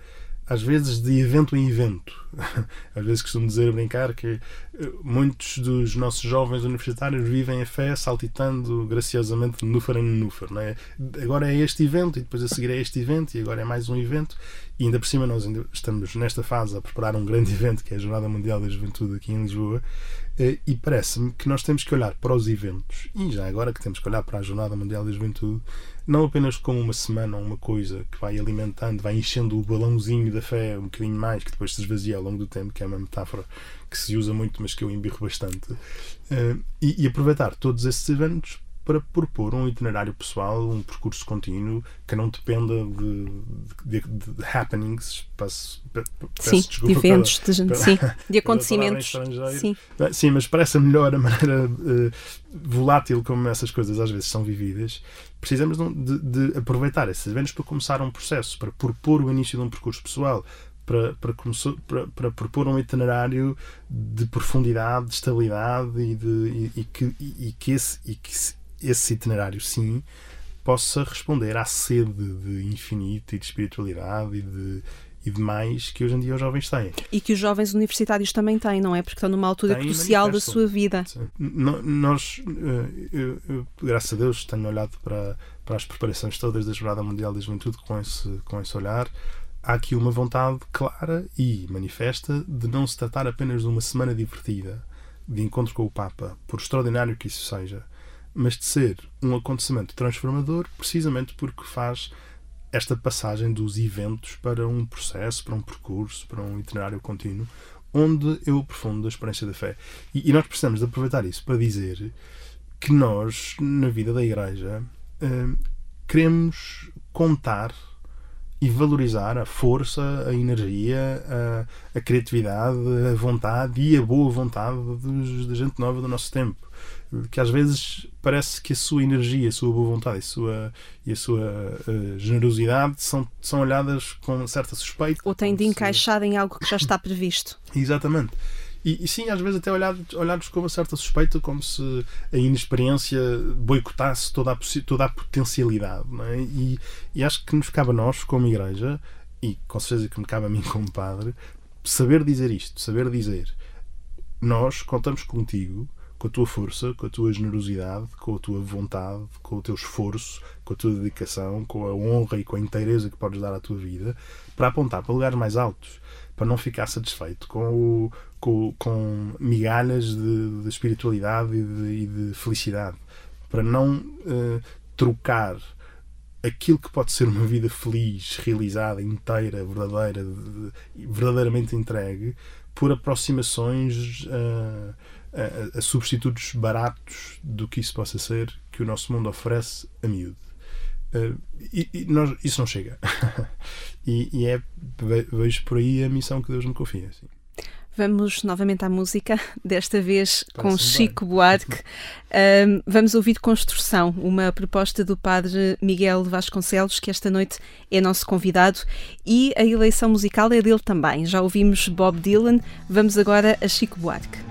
às vezes de evento em evento. Às vezes costumo dizer, brincar, que eh, muitos dos nossos jovens universitários vivem a fé saltitando graciosamente núfer em núfer. Não é? Agora é este evento, e depois a seguir é este evento, e agora é mais um evento. E ainda por cima, nós ainda estamos nesta fase a preparar um grande evento, que é a Jornada Mundial da Juventude aqui em Lisboa. Eh, e parece-me que nós temos que olhar para os eventos, e já agora que temos que olhar para a Jornada Mundial da Juventude, não apenas como uma semana ou uma coisa que vai alimentando, vai enchendo o balãozinho da fé um bocadinho mais, que depois se esvazia ao longo do tempo, que é uma metáfora que se usa muito, mas que eu embirro bastante, uh, e, e aproveitar todos esses eventos para propor um itinerário pessoal, um percurso contínuo que não dependa de, de, de, happenings, peço, sim, de eventos, pela, de, sim, de acontecimentos. Sim. sim, mas parece melhor a maneira uh, volátil como essas coisas às vezes são vividas. Precisamos de, de aproveitar esses eventos para começar um processo, para propor o início de um percurso pessoal, para, para, para, para propor um itinerário de profundidade, de estabilidade e, de, e, e que, e, que esse, e que esse itinerário, sim, possa responder à sede de infinito e de espiritualidade e de, e de mais que hoje em dia os jovens têm. E que os jovens universitários também têm, não é? Porque estão numa altura Tem crucial da sua vida. Nós, eh, eu, eu, graças a Deus, tenho olhado para, para as preparações todas da Jornada Mundial da Juventude com esse, com esse olhar. Há aqui uma vontade clara e manifesta de não se tratar apenas de uma semana divertida de encontro com o Papa, por extraordinário que isso seja, mas de ser um acontecimento transformador precisamente porque faz esta passagem dos eventos para um processo, para um percurso, para um itinerário contínuo, onde eu aprofundo a experiência da fé. E, e nós precisamos de aproveitar isso para dizer que nós, na vida da Igreja, uh, queremos contar e valorizar a força, a energia, a, a criatividade, a vontade e a boa vontade da gente nova do nosso tempo que às vezes parece que a sua energia, a sua boa vontade a sua, e a sua uh, generosidade são, são olhadas com certa suspeita. Ou têm de encaixar se... em algo que já está previsto. Exatamente. E, e, sim, às vezes até olhados, olhados com uma certa suspeita, como se a inexperiência boicotasse toda a, toda a potencialidade. É? e, e acho que nos cabe a nós, como igreja, e com certeza que me cabe a mim como padre, saber dizer isto, saber dizer nós contamos contigo com a tua força, com a tua generosidade, com a tua vontade, com o teu esforço, com a tua dedicação, com a honra e com a inteireza que podes dar à tua vida, para apontar para lugares mais altos, para não ficar satisfeito com, o, com, com migalhas de, de espiritualidade e de, e de, felicidade, para não uh, trocar aquilo que pode ser uma vida feliz, realizada, inteira, verdadeira, de, verdadeiramente entregue, por aproximações. Uh, a, a, substitutos baratos do que isso possa ser que o nosso mundo oferece a miúdo. Uh, e, e nós, isso não chega. e, e, é, vejo por aí a missão que Deus me confia. Assim. Vamos novamente à música, desta vez com Chico bem. Buarque. Uh, vamos ouvir Construção, uma proposta do padre Miguel Vasconcelos, que esta noite é nosso convidado, e a eleição musical é dele também. Já ouvimos Bob Dylan, vamos agora a Chico Buarque.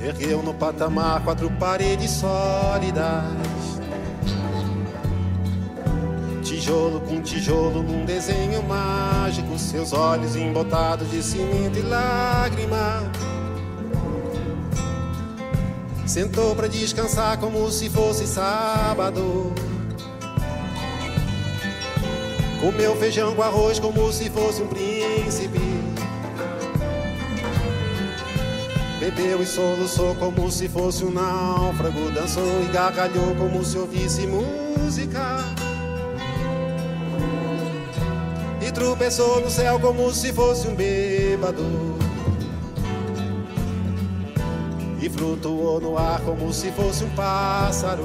Ergueu no patamar quatro paredes sólidas. Tijolo com tijolo num desenho mágico. Seus olhos embotados de cimento e lágrima. Sentou para descansar como se fosse sábado. Comeu feijão com arroz como se fosse um príncipe. Bebeu e soluçou como se fosse um náufrago. Dançou e gargalhou como se ouvisse música. E tropeçou no céu como se fosse um bêbado. E flutuou no ar como se fosse um pássaro.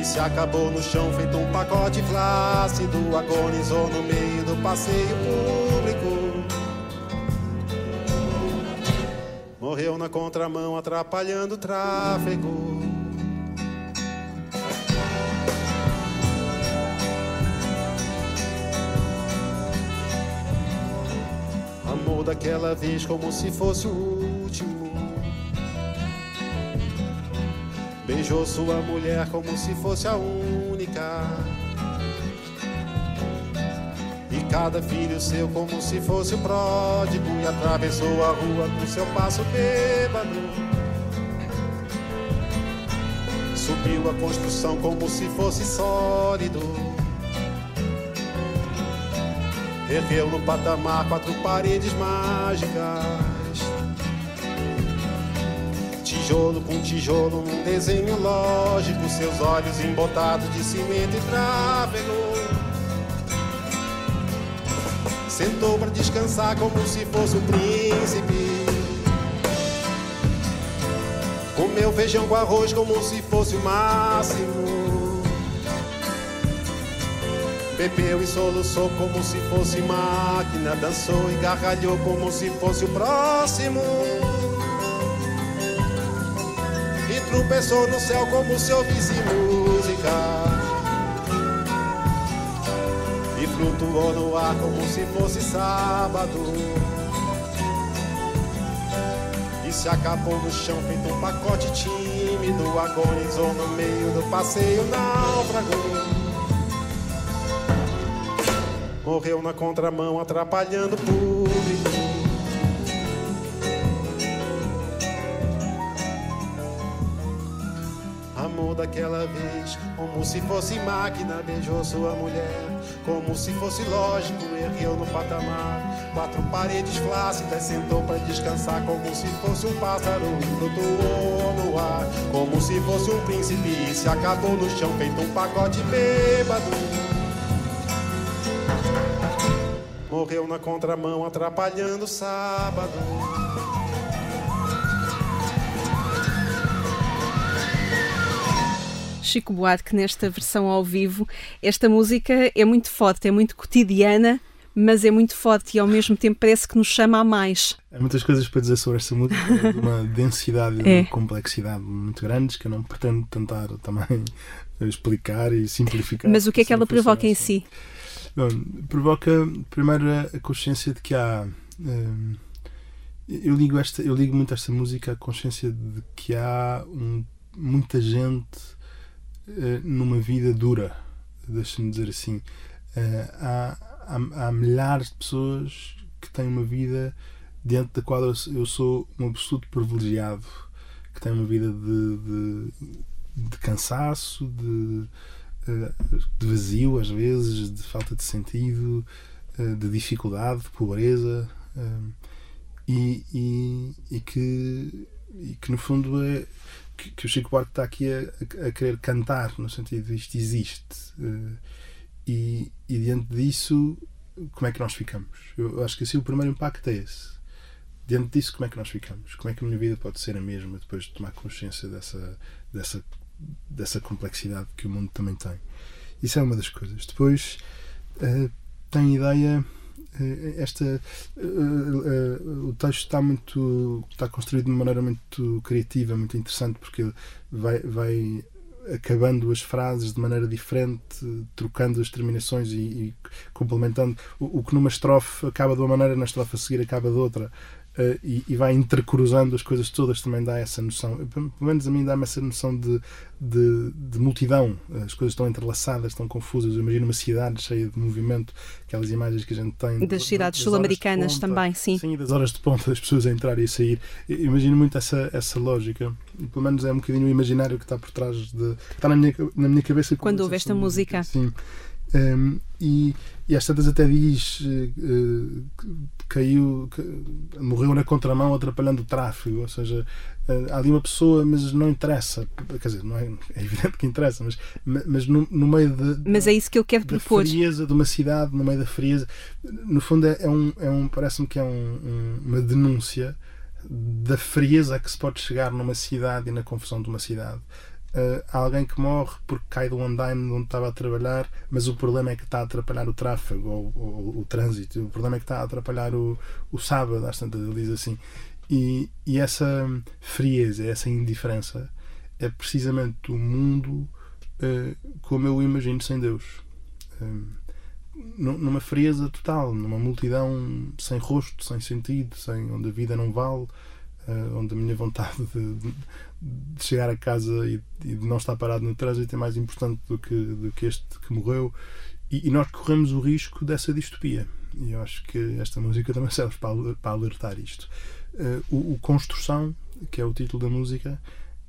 E se acabou no chão feito um pacote flácido. Agonizou no meio do passeio Morreu na contramão, atrapalhando o tráfego. Amou daquela vez como se fosse o último. Beijou sua mulher como se fosse a única. Cada filho seu como se fosse o pródigo e atravessou a rua com seu passo bêbado. Subiu a construção como se fosse sólido. Ergueu no patamar quatro paredes mágicas tijolo com tijolo num desenho lógico, seus olhos embotados de cimento e tráfego. Sentou para descansar como se fosse um príncipe. Comeu feijão com arroz como se fosse o máximo. Bebeu e soluçou como se fosse máquina. Dançou e gargalhou como se fosse o próximo. E tropeçou no céu como se ouvisse música. Flutuou no ar como se fosse sábado. E se acabou no chão feito um pacote tímido. Agonizou no meio do passeio náufrago. Morreu na contramão atrapalhando o daquela vez, como se fosse máquina, beijou sua mulher. Como se fosse lógico, ergueu no patamar. Quatro paredes flácidas, sentou para descansar. Como se fosse um pássaro, flutuou no ar. Como se fosse um príncipe, e se acabou no chão, feito um pacote bêbado. Morreu na contramão, atrapalhando o sábado. Chico Buarque nesta versão ao vivo. Esta música é muito forte, é muito cotidiana, mas é muito forte e ao mesmo tempo parece que nos chama a mais. Há muitas coisas para dizer sobre esta música, de uma densidade e É. uma complexidade muito grandes que eu não pretendo tentar também explicar e simplificar. Mas o que é que ela provoca em si? Bom, provoca primeiro a consciência de que há. hum, eu, ligo esta, eu ligo muito esta música à consciência de que há um- muita gente numa vida dura, deixa-me dizer assim. Eh, há, há, há milhares de pessoas que têm uma vida diante da qual eu, eu sou um absoluto privilegiado, que têm uma vida de, de, de cansaço, de, eh, de vazio às vezes, de falta de sentido, eh, de dificuldade, de pobreza eh, e, e, e que, e que no fundo é que, que o Chico Buarque está aqui a, a querer cantar no sentido de isto existe eh, e, e diante disso como é que nós ficamos? Eu acho que assim o primeiro impacto é esse diante disso como é que nós ficamos? Como é que a minha vida pode ser a mesma depois de tomar consciência dessa, dessa, dessa complexidade que o mundo também tem? Isso é uma das coisas. Depois eh, tem ideia esta eh, eh, o texto está muito está construído de uma maneira muito criativa muito interessante porque vai, vai acabando as frases de maneira diferente trocando as terminações e, e complementando. O, o que numa estrofe acaba de uma maneira na estrofe a seguir acaba de outra eh, e, e vai intercruzando as coisas todas também dá essa noção pelo menos a mim dá-me essa noção de, de, de multidão as coisas estão entrelaçadas estão confusas eu imagino uma cidade cheia de movimento aquelas imagens que a gente tem Das cidades sul-americanas também, sim. Sim, das horas de ponta das pessoas a entrar e a sair. Eu imagino muito essa, essa lógica. E, pelo menos é um bocadinho o imaginário que está por trás de. está na minha, na minha cabeça Quando ouve esta música. Sim. Um, e, e às tantas até diz que caiu, morreu na contramão atrapalhando o tráfego, ou seja, eh, há ali uma pessoa, mas não interessa, quer dizer, não é, é evidente que interessa, mas, mas no, no meio de, Mas é isso que eu quero da propor. frieza de uma cidade, no meio da frieza. No fundo, é, é um, é um parece-me que é um- um- uma denúncia da frieza a que se pode chegar numa cidade e na confusão de uma cidade. Uh, há alguém que morre porque cai do andaime de onde estava a trabalhar, mas o problema é que está a atrapalhar o tráfego ou, ou o trânsito. O problema é que está a atrapalhar o, o sábado, às tantas ele diz assim. E, e essa frieza, essa indiferença é precisamente o mundo uh, como eu o imagino sem Deus. Um, nu- numa frieza total, numa multidão sem rosto, sem sentido, sem, onde a vida não vale, eh, onde a minha vontade de, de- chegar a casa e, e de não estar parado no trânsito é mais importante do que, do que este que morreu. E, e nós corremos o risco dessa distopia. E eu acho que esta música também serve para, para alertar isto. Eh, o, o Construção, que é o título da música,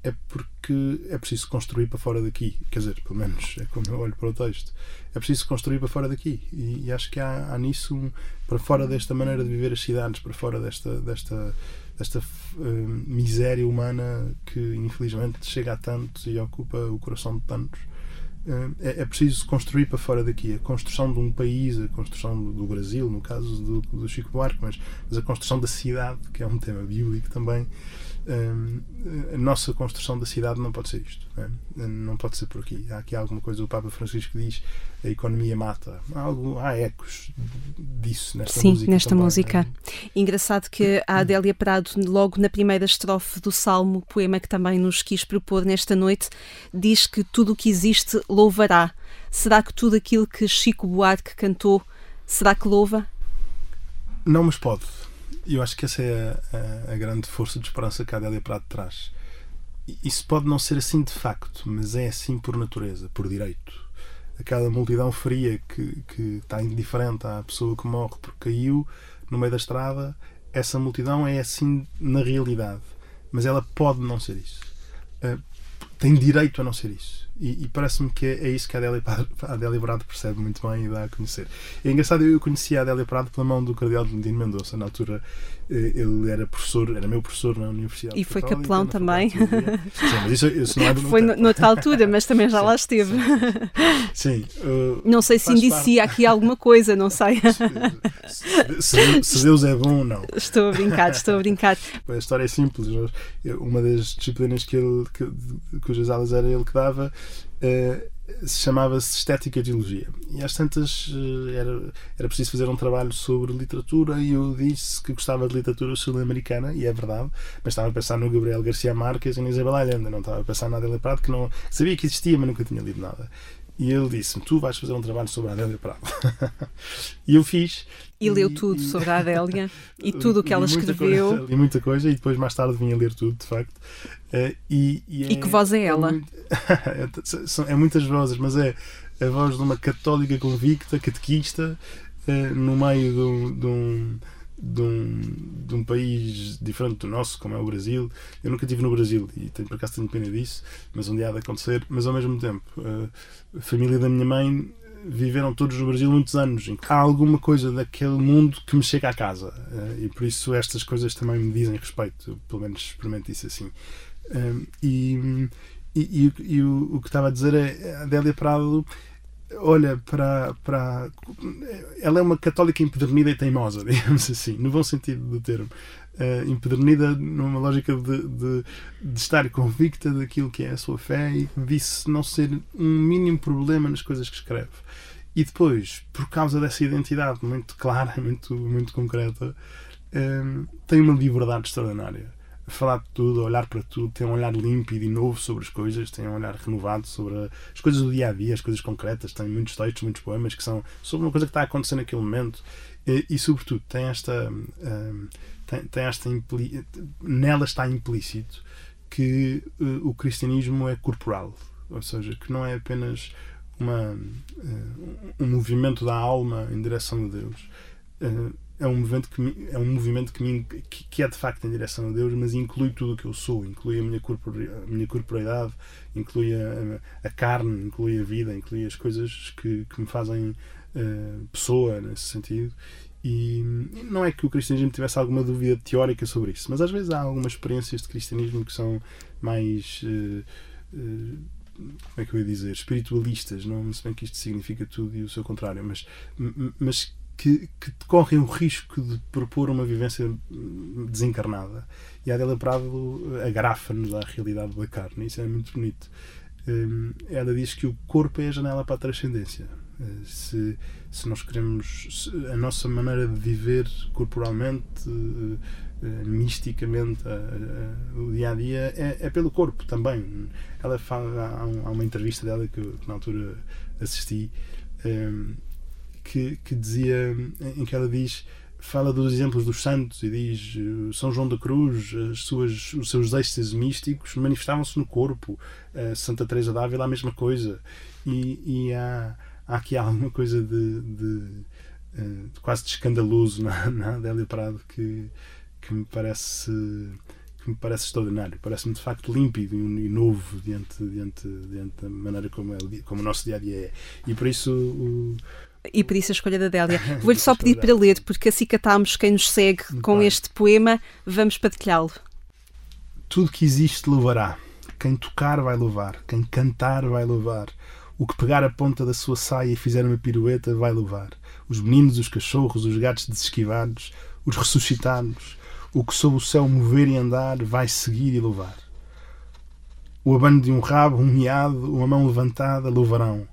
é porque é preciso construir para fora daqui. Quer dizer, pelo menos é como eu olho para o texto. É preciso construir para fora daqui. E, e acho que há, há nisso, um- para fora desta maneira de viver as cidades, para fora desta, desta desta uh, miséria humana que infelizmente chega a tantos e ocupa o coração de tantos. Uh, é, é, preciso construir para fora daqui a construção de um país, a construção do, do Brasil, no caso do, do Chico Buarque, mas, mas, a construção da cidade, que é um tema bíblico também, a nossa construção da cidade não pode ser isto. Não, é? não pode ser por aqui. Há aqui alguma coisa, o Papa Francisco diz a economia mata. Há, algo, há ecos disso nesta Sim, música. Sim, nesta também, música. É? Engraçado que a Adélia Prado, logo na primeira estrofe do Salmo, poema que também nos quis propor nesta noite, diz que tudo o que existe louvará. Será que tudo aquilo que Chico Buarque cantou, será que louva? Não, mas pode eu acho que essa é a, a, grande força de esperança que a Adélia Prado traz. Isso pode não ser assim de facto, mas é assim por natureza, por direito. Aquela multidão fria que, que está indiferente à pessoa que morre porque caiu no meio da estrada, essa multidão é assim na realidade. Mas ela pode não ser isso. Uh, tem direito a não ser isso. E, e parece-me que é, é, isso que a Adélia, a Prado percebe muito bem e dá a conhecer. É engraçado, eu conhecia a Adélia Prado pela mão do Cardeal Dino Mendonça. Na altura, ele era professor, era meu professor na Universidade. E foi capelão também. Sim, mas isso, isso não é Foi noutra altura, mas também já sim, lá esteve. Sim. sim uh, não sei se indicia parte... aqui alguma coisa, não sei. Se, se, se, Deus é bom, não. Estou a brincar, estou a brincar. A história é simples. Uma das disciplinas que ele, que, cujas aulas era ele que dava, uh, chamava-se Estética de Ideologia. E às tantas uh, era, era preciso fazer um trabalho sobre literatura e eu disse que gostava de literatura sul-americana, e é verdade, mas estava a pensar no Gabriel Garcia Marques e na Isabel Allende, não estava a pensar na Adélia Prado, que não sabia que existia, mas nunca tinha lido nada. E ele disse-me: Tu vais fazer um trabalho sobre a Adélia Prado. e eu fiz. E, e leu tudo e, sobre a Adélia e tudo o que ela escreveu. Coisa, li muita coisa e depois, mais tarde, vim a ler tudo, de facto. Uh, e, e, é, que voz é, é ela? É, é, muitas vozes, mas é a voz de uma católica convicta, catequista, uh, no meio de um, de um de um, de um país diferente do nosso, como é o Brasil. Eu nunca estive no Brasil e tenho, por acaso tenho pena disso, mas um dia há de acontecer. Mas ao mesmo tempo, a família da minha mãe viveram todos no Brasil muitos anos. Há alguma coisa daquele mundo que me chega à casa e por isso estas coisas também me dizem respeito. Eu, pelo menos experimento isso assim. E, e, e, o, o, que estava a dizer é a Adélia Prado olha para, para. Ela é uma católica empedernida e teimosa, digamos assim, no bom sentido do termo. Uh, empedernida numa lógica de, de, de, estar convicta daquilo que é a sua fé e disso não ser um mínimo problema nas coisas que escreve. E depois, por causa dessa identidade muito clara, muito, muito concreta, uh, tem uma liberdade extraordinária falar de tudo, olhar para tudo, ter um olhar límpido e novo sobre as coisas, tem um olhar renovado sobre as coisas do dia a dia, as coisas concretas. Tem muitos textos, muitos poemas que são sobre uma coisa que está a acontecer naquele momento e, e sobretudo, tem esta. Um, tem, tem, esta nela está implícito que uh, o cristianismo é corporal, ou seja, que não é apenas uma, uh, um movimento da alma em direção a Deus. Uh, é um movimento que é um movimento que, me, que, que, é de facto em direção a Deus, mas inclui tudo o que eu sou, inclui a minha, corpore, a minha corporeidade, inclui a, a, carne, inclui a vida, inclui as coisas que, que me fazem uh, pessoa nesse sentido. E não é que o cristianismo tivesse alguma dúvida teórica sobre isso, mas às vezes há algumas experiências de cristianismo que são mais. Uh, uh, como é que eu ia dizer? Espiritualistas, não se bem que isto significa tudo e o seu contrário, mas, mas que, que correm o risco de propor uma vivência desencarnada. E a Adela Prado agrafa-nos à realidade da carne. Isso é muito bonito. Hum, ela diz que o corpo é a janela para a transcendência. Eh, se, se nós queremos a nossa maneira de viver corporalmente, eh, eh, misticamente, o dia a dia é, é, pelo corpo também. Ela fala, há, uma entrevista dela que, na altura assisti hum, que, que dizia, em que ela diz fala dos exemplos dos santos e diz São João da Cruz, as suas, os seus êxtases místicos manifestavam-se no corpo. Santa Teresa d'Ávila a mesma coisa. E, e há, há, aqui alguma coisa de, de, de, quase de escandaloso na, na Adélia Prado que, que me parece que me parece extraordinário. Parece-me de facto límpido e novo diante, diante, diante da maneira como, é, como o nosso dia a dia é. E por isso. O... E por isso a escolha da Délia. Vou-lhe só pedir para ler, porque acicatámos quem nos segue com este poema. Vamos partilhá-lo. Tudo que existe louvará. Quem tocar vai louvar. Quem cantar vai louvar. O que pegar a ponta da sua saia e fizer uma pirueta vai louvar. Os meninos, os cachorros, os gatos desesquivados, os ressuscitados, o que sob o céu mover e andar vai seguir e louvar. O abano de um rabo, um miado, uma mão levantada louvarão.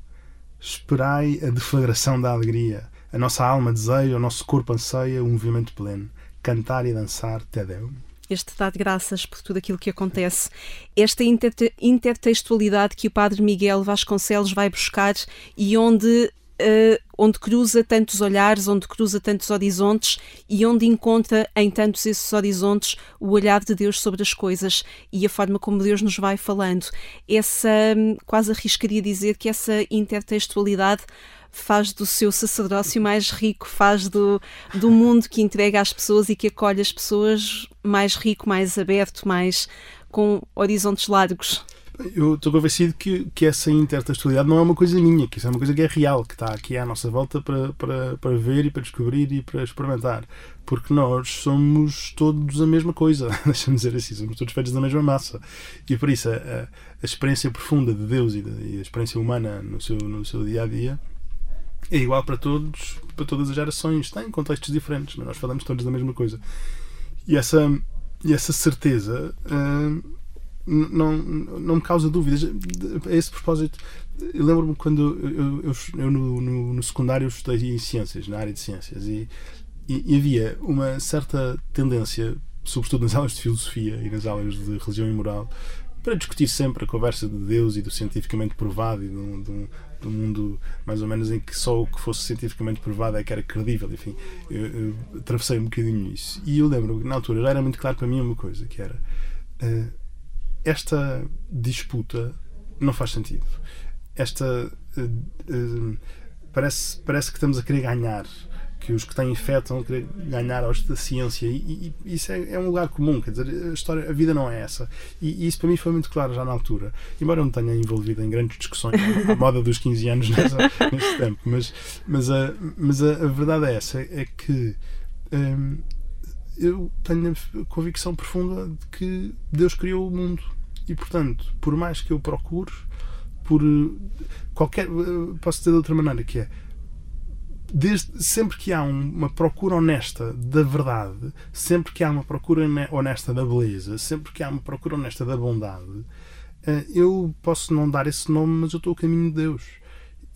Esperai a deflagração da alegria. A nossa alma deseja, o nosso corpo anseia um movimento pleno. Cantar e dançar, Tedeu. Este dá de graças por tudo aquilo que acontece. Esta intertextualidade que o Padre Miguel Vasconcelos vai buscar e onde uh, onde cruza tantos olhares, onde cruza tantos horizontes e onde encontra em tantos esses horizontes o olhar de Deus sobre as coisas e a forma como Deus nos vai falando. Essa, hum, quase arriscaria dizer que essa intertextualidade faz do seu sacerdócio mais rico, faz do, do mundo que entrega às pessoas e que acolhe as pessoas mais rico, mais aberto, mais com horizontes largos eu estou convencido que, que essa intertextualidade não é uma coisa minha, que isso é uma coisa que é real, que está aqui à nossa volta para, para, para ver e para descobrir e para experimentar. Porque nós somos todos a mesma coisa, deixa-me dizer assim, somos todos feitos da mesma massa. E por isso a, a, a experiência profunda de Deus e, de, e, a experiência humana no seu, no seu dia a dia é igual para todos, para todas as gerações. Tem contextos diferentes, mas nós falamos todos da mesma coisa. E essa, e essa certeza. Uh, não, não me causa dúvidas. A esse propósito, eu lembro-me quando eu, eu, eu no, no, no, secundário estudei em ciências, na área de ciências, e, e, e, havia uma certa tendência, sobretudo nas aulas de filosofia e nas aulas de religião e moral, para discutir sempre a conversa de Deus e do cientificamente provado e do, do, do mundo mais ou menos em que só o que fosse cientificamente provado é que era credível. Enfim, eu, eu atravessei um bocadinho isso. E eu lembro que na altura já era muito claro para mim uma coisa, que era. Uh, esta disputa não faz sentido. Esta uh, uh, parece, parece que estamos a querer ganhar, que os que têm fé estão a querer ganhar aos da ciência e, e isso é, é, um lugar comum, quer dizer, a história, a vida não é essa. E, e, isso para mim foi muito claro já na altura, embora eu me tenha envolvido em grandes discussões à moda dos 15 anos nessa, nesse tempo, mas, mas, a, mas a, a verdade é essa, é que um, eu tenho a convicção profunda de que Deus criou o mundo e, portanto, por mais que eu procure, por qualquer. Posso dizer de outra maneira, que é. Desde, sempre que há uma procura honesta da verdade, sempre que há uma procura honesta da beleza, sempre que há uma procura honesta da bondade, eh, eu posso não dar esse nome, mas eu estou a caminho de Deus.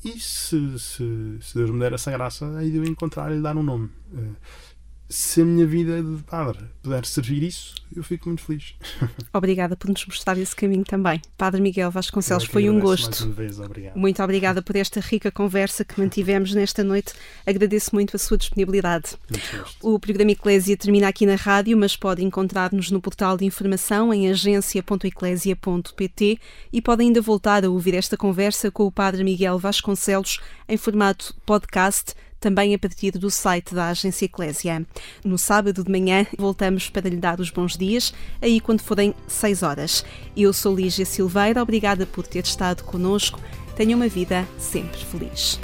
E se, se, se Deus me der essa graça, aí eu encontrar e lhe dar um nome. Se a minha vida de padre puder servir isso, eu fico muito feliz. Obrigada por nos mostrar esse caminho também. Padre Miguel Vasconcelos, foi um gosto. Vez, obrigado. Muito obrigada por esta rica conversa que mantivemos nesta noite. Agradeço muito a sua disponibilidade. O programa Eclésia termina aqui na rádio, mas pode encontrar-nos no portal de informação em agência.eclésia.pt e pode ainda voltar a ouvir esta conversa com o Padre Miguel Vasconcelos em formato podcast também a partir do site da Agência Eclésia. No sábado de manhã voltamos para lhe dar os bons dias, aí quando forem 6 horas. Eu sou Lígia Silveira, obrigada por ter estado conosco. Tenha uma vida sempre feliz.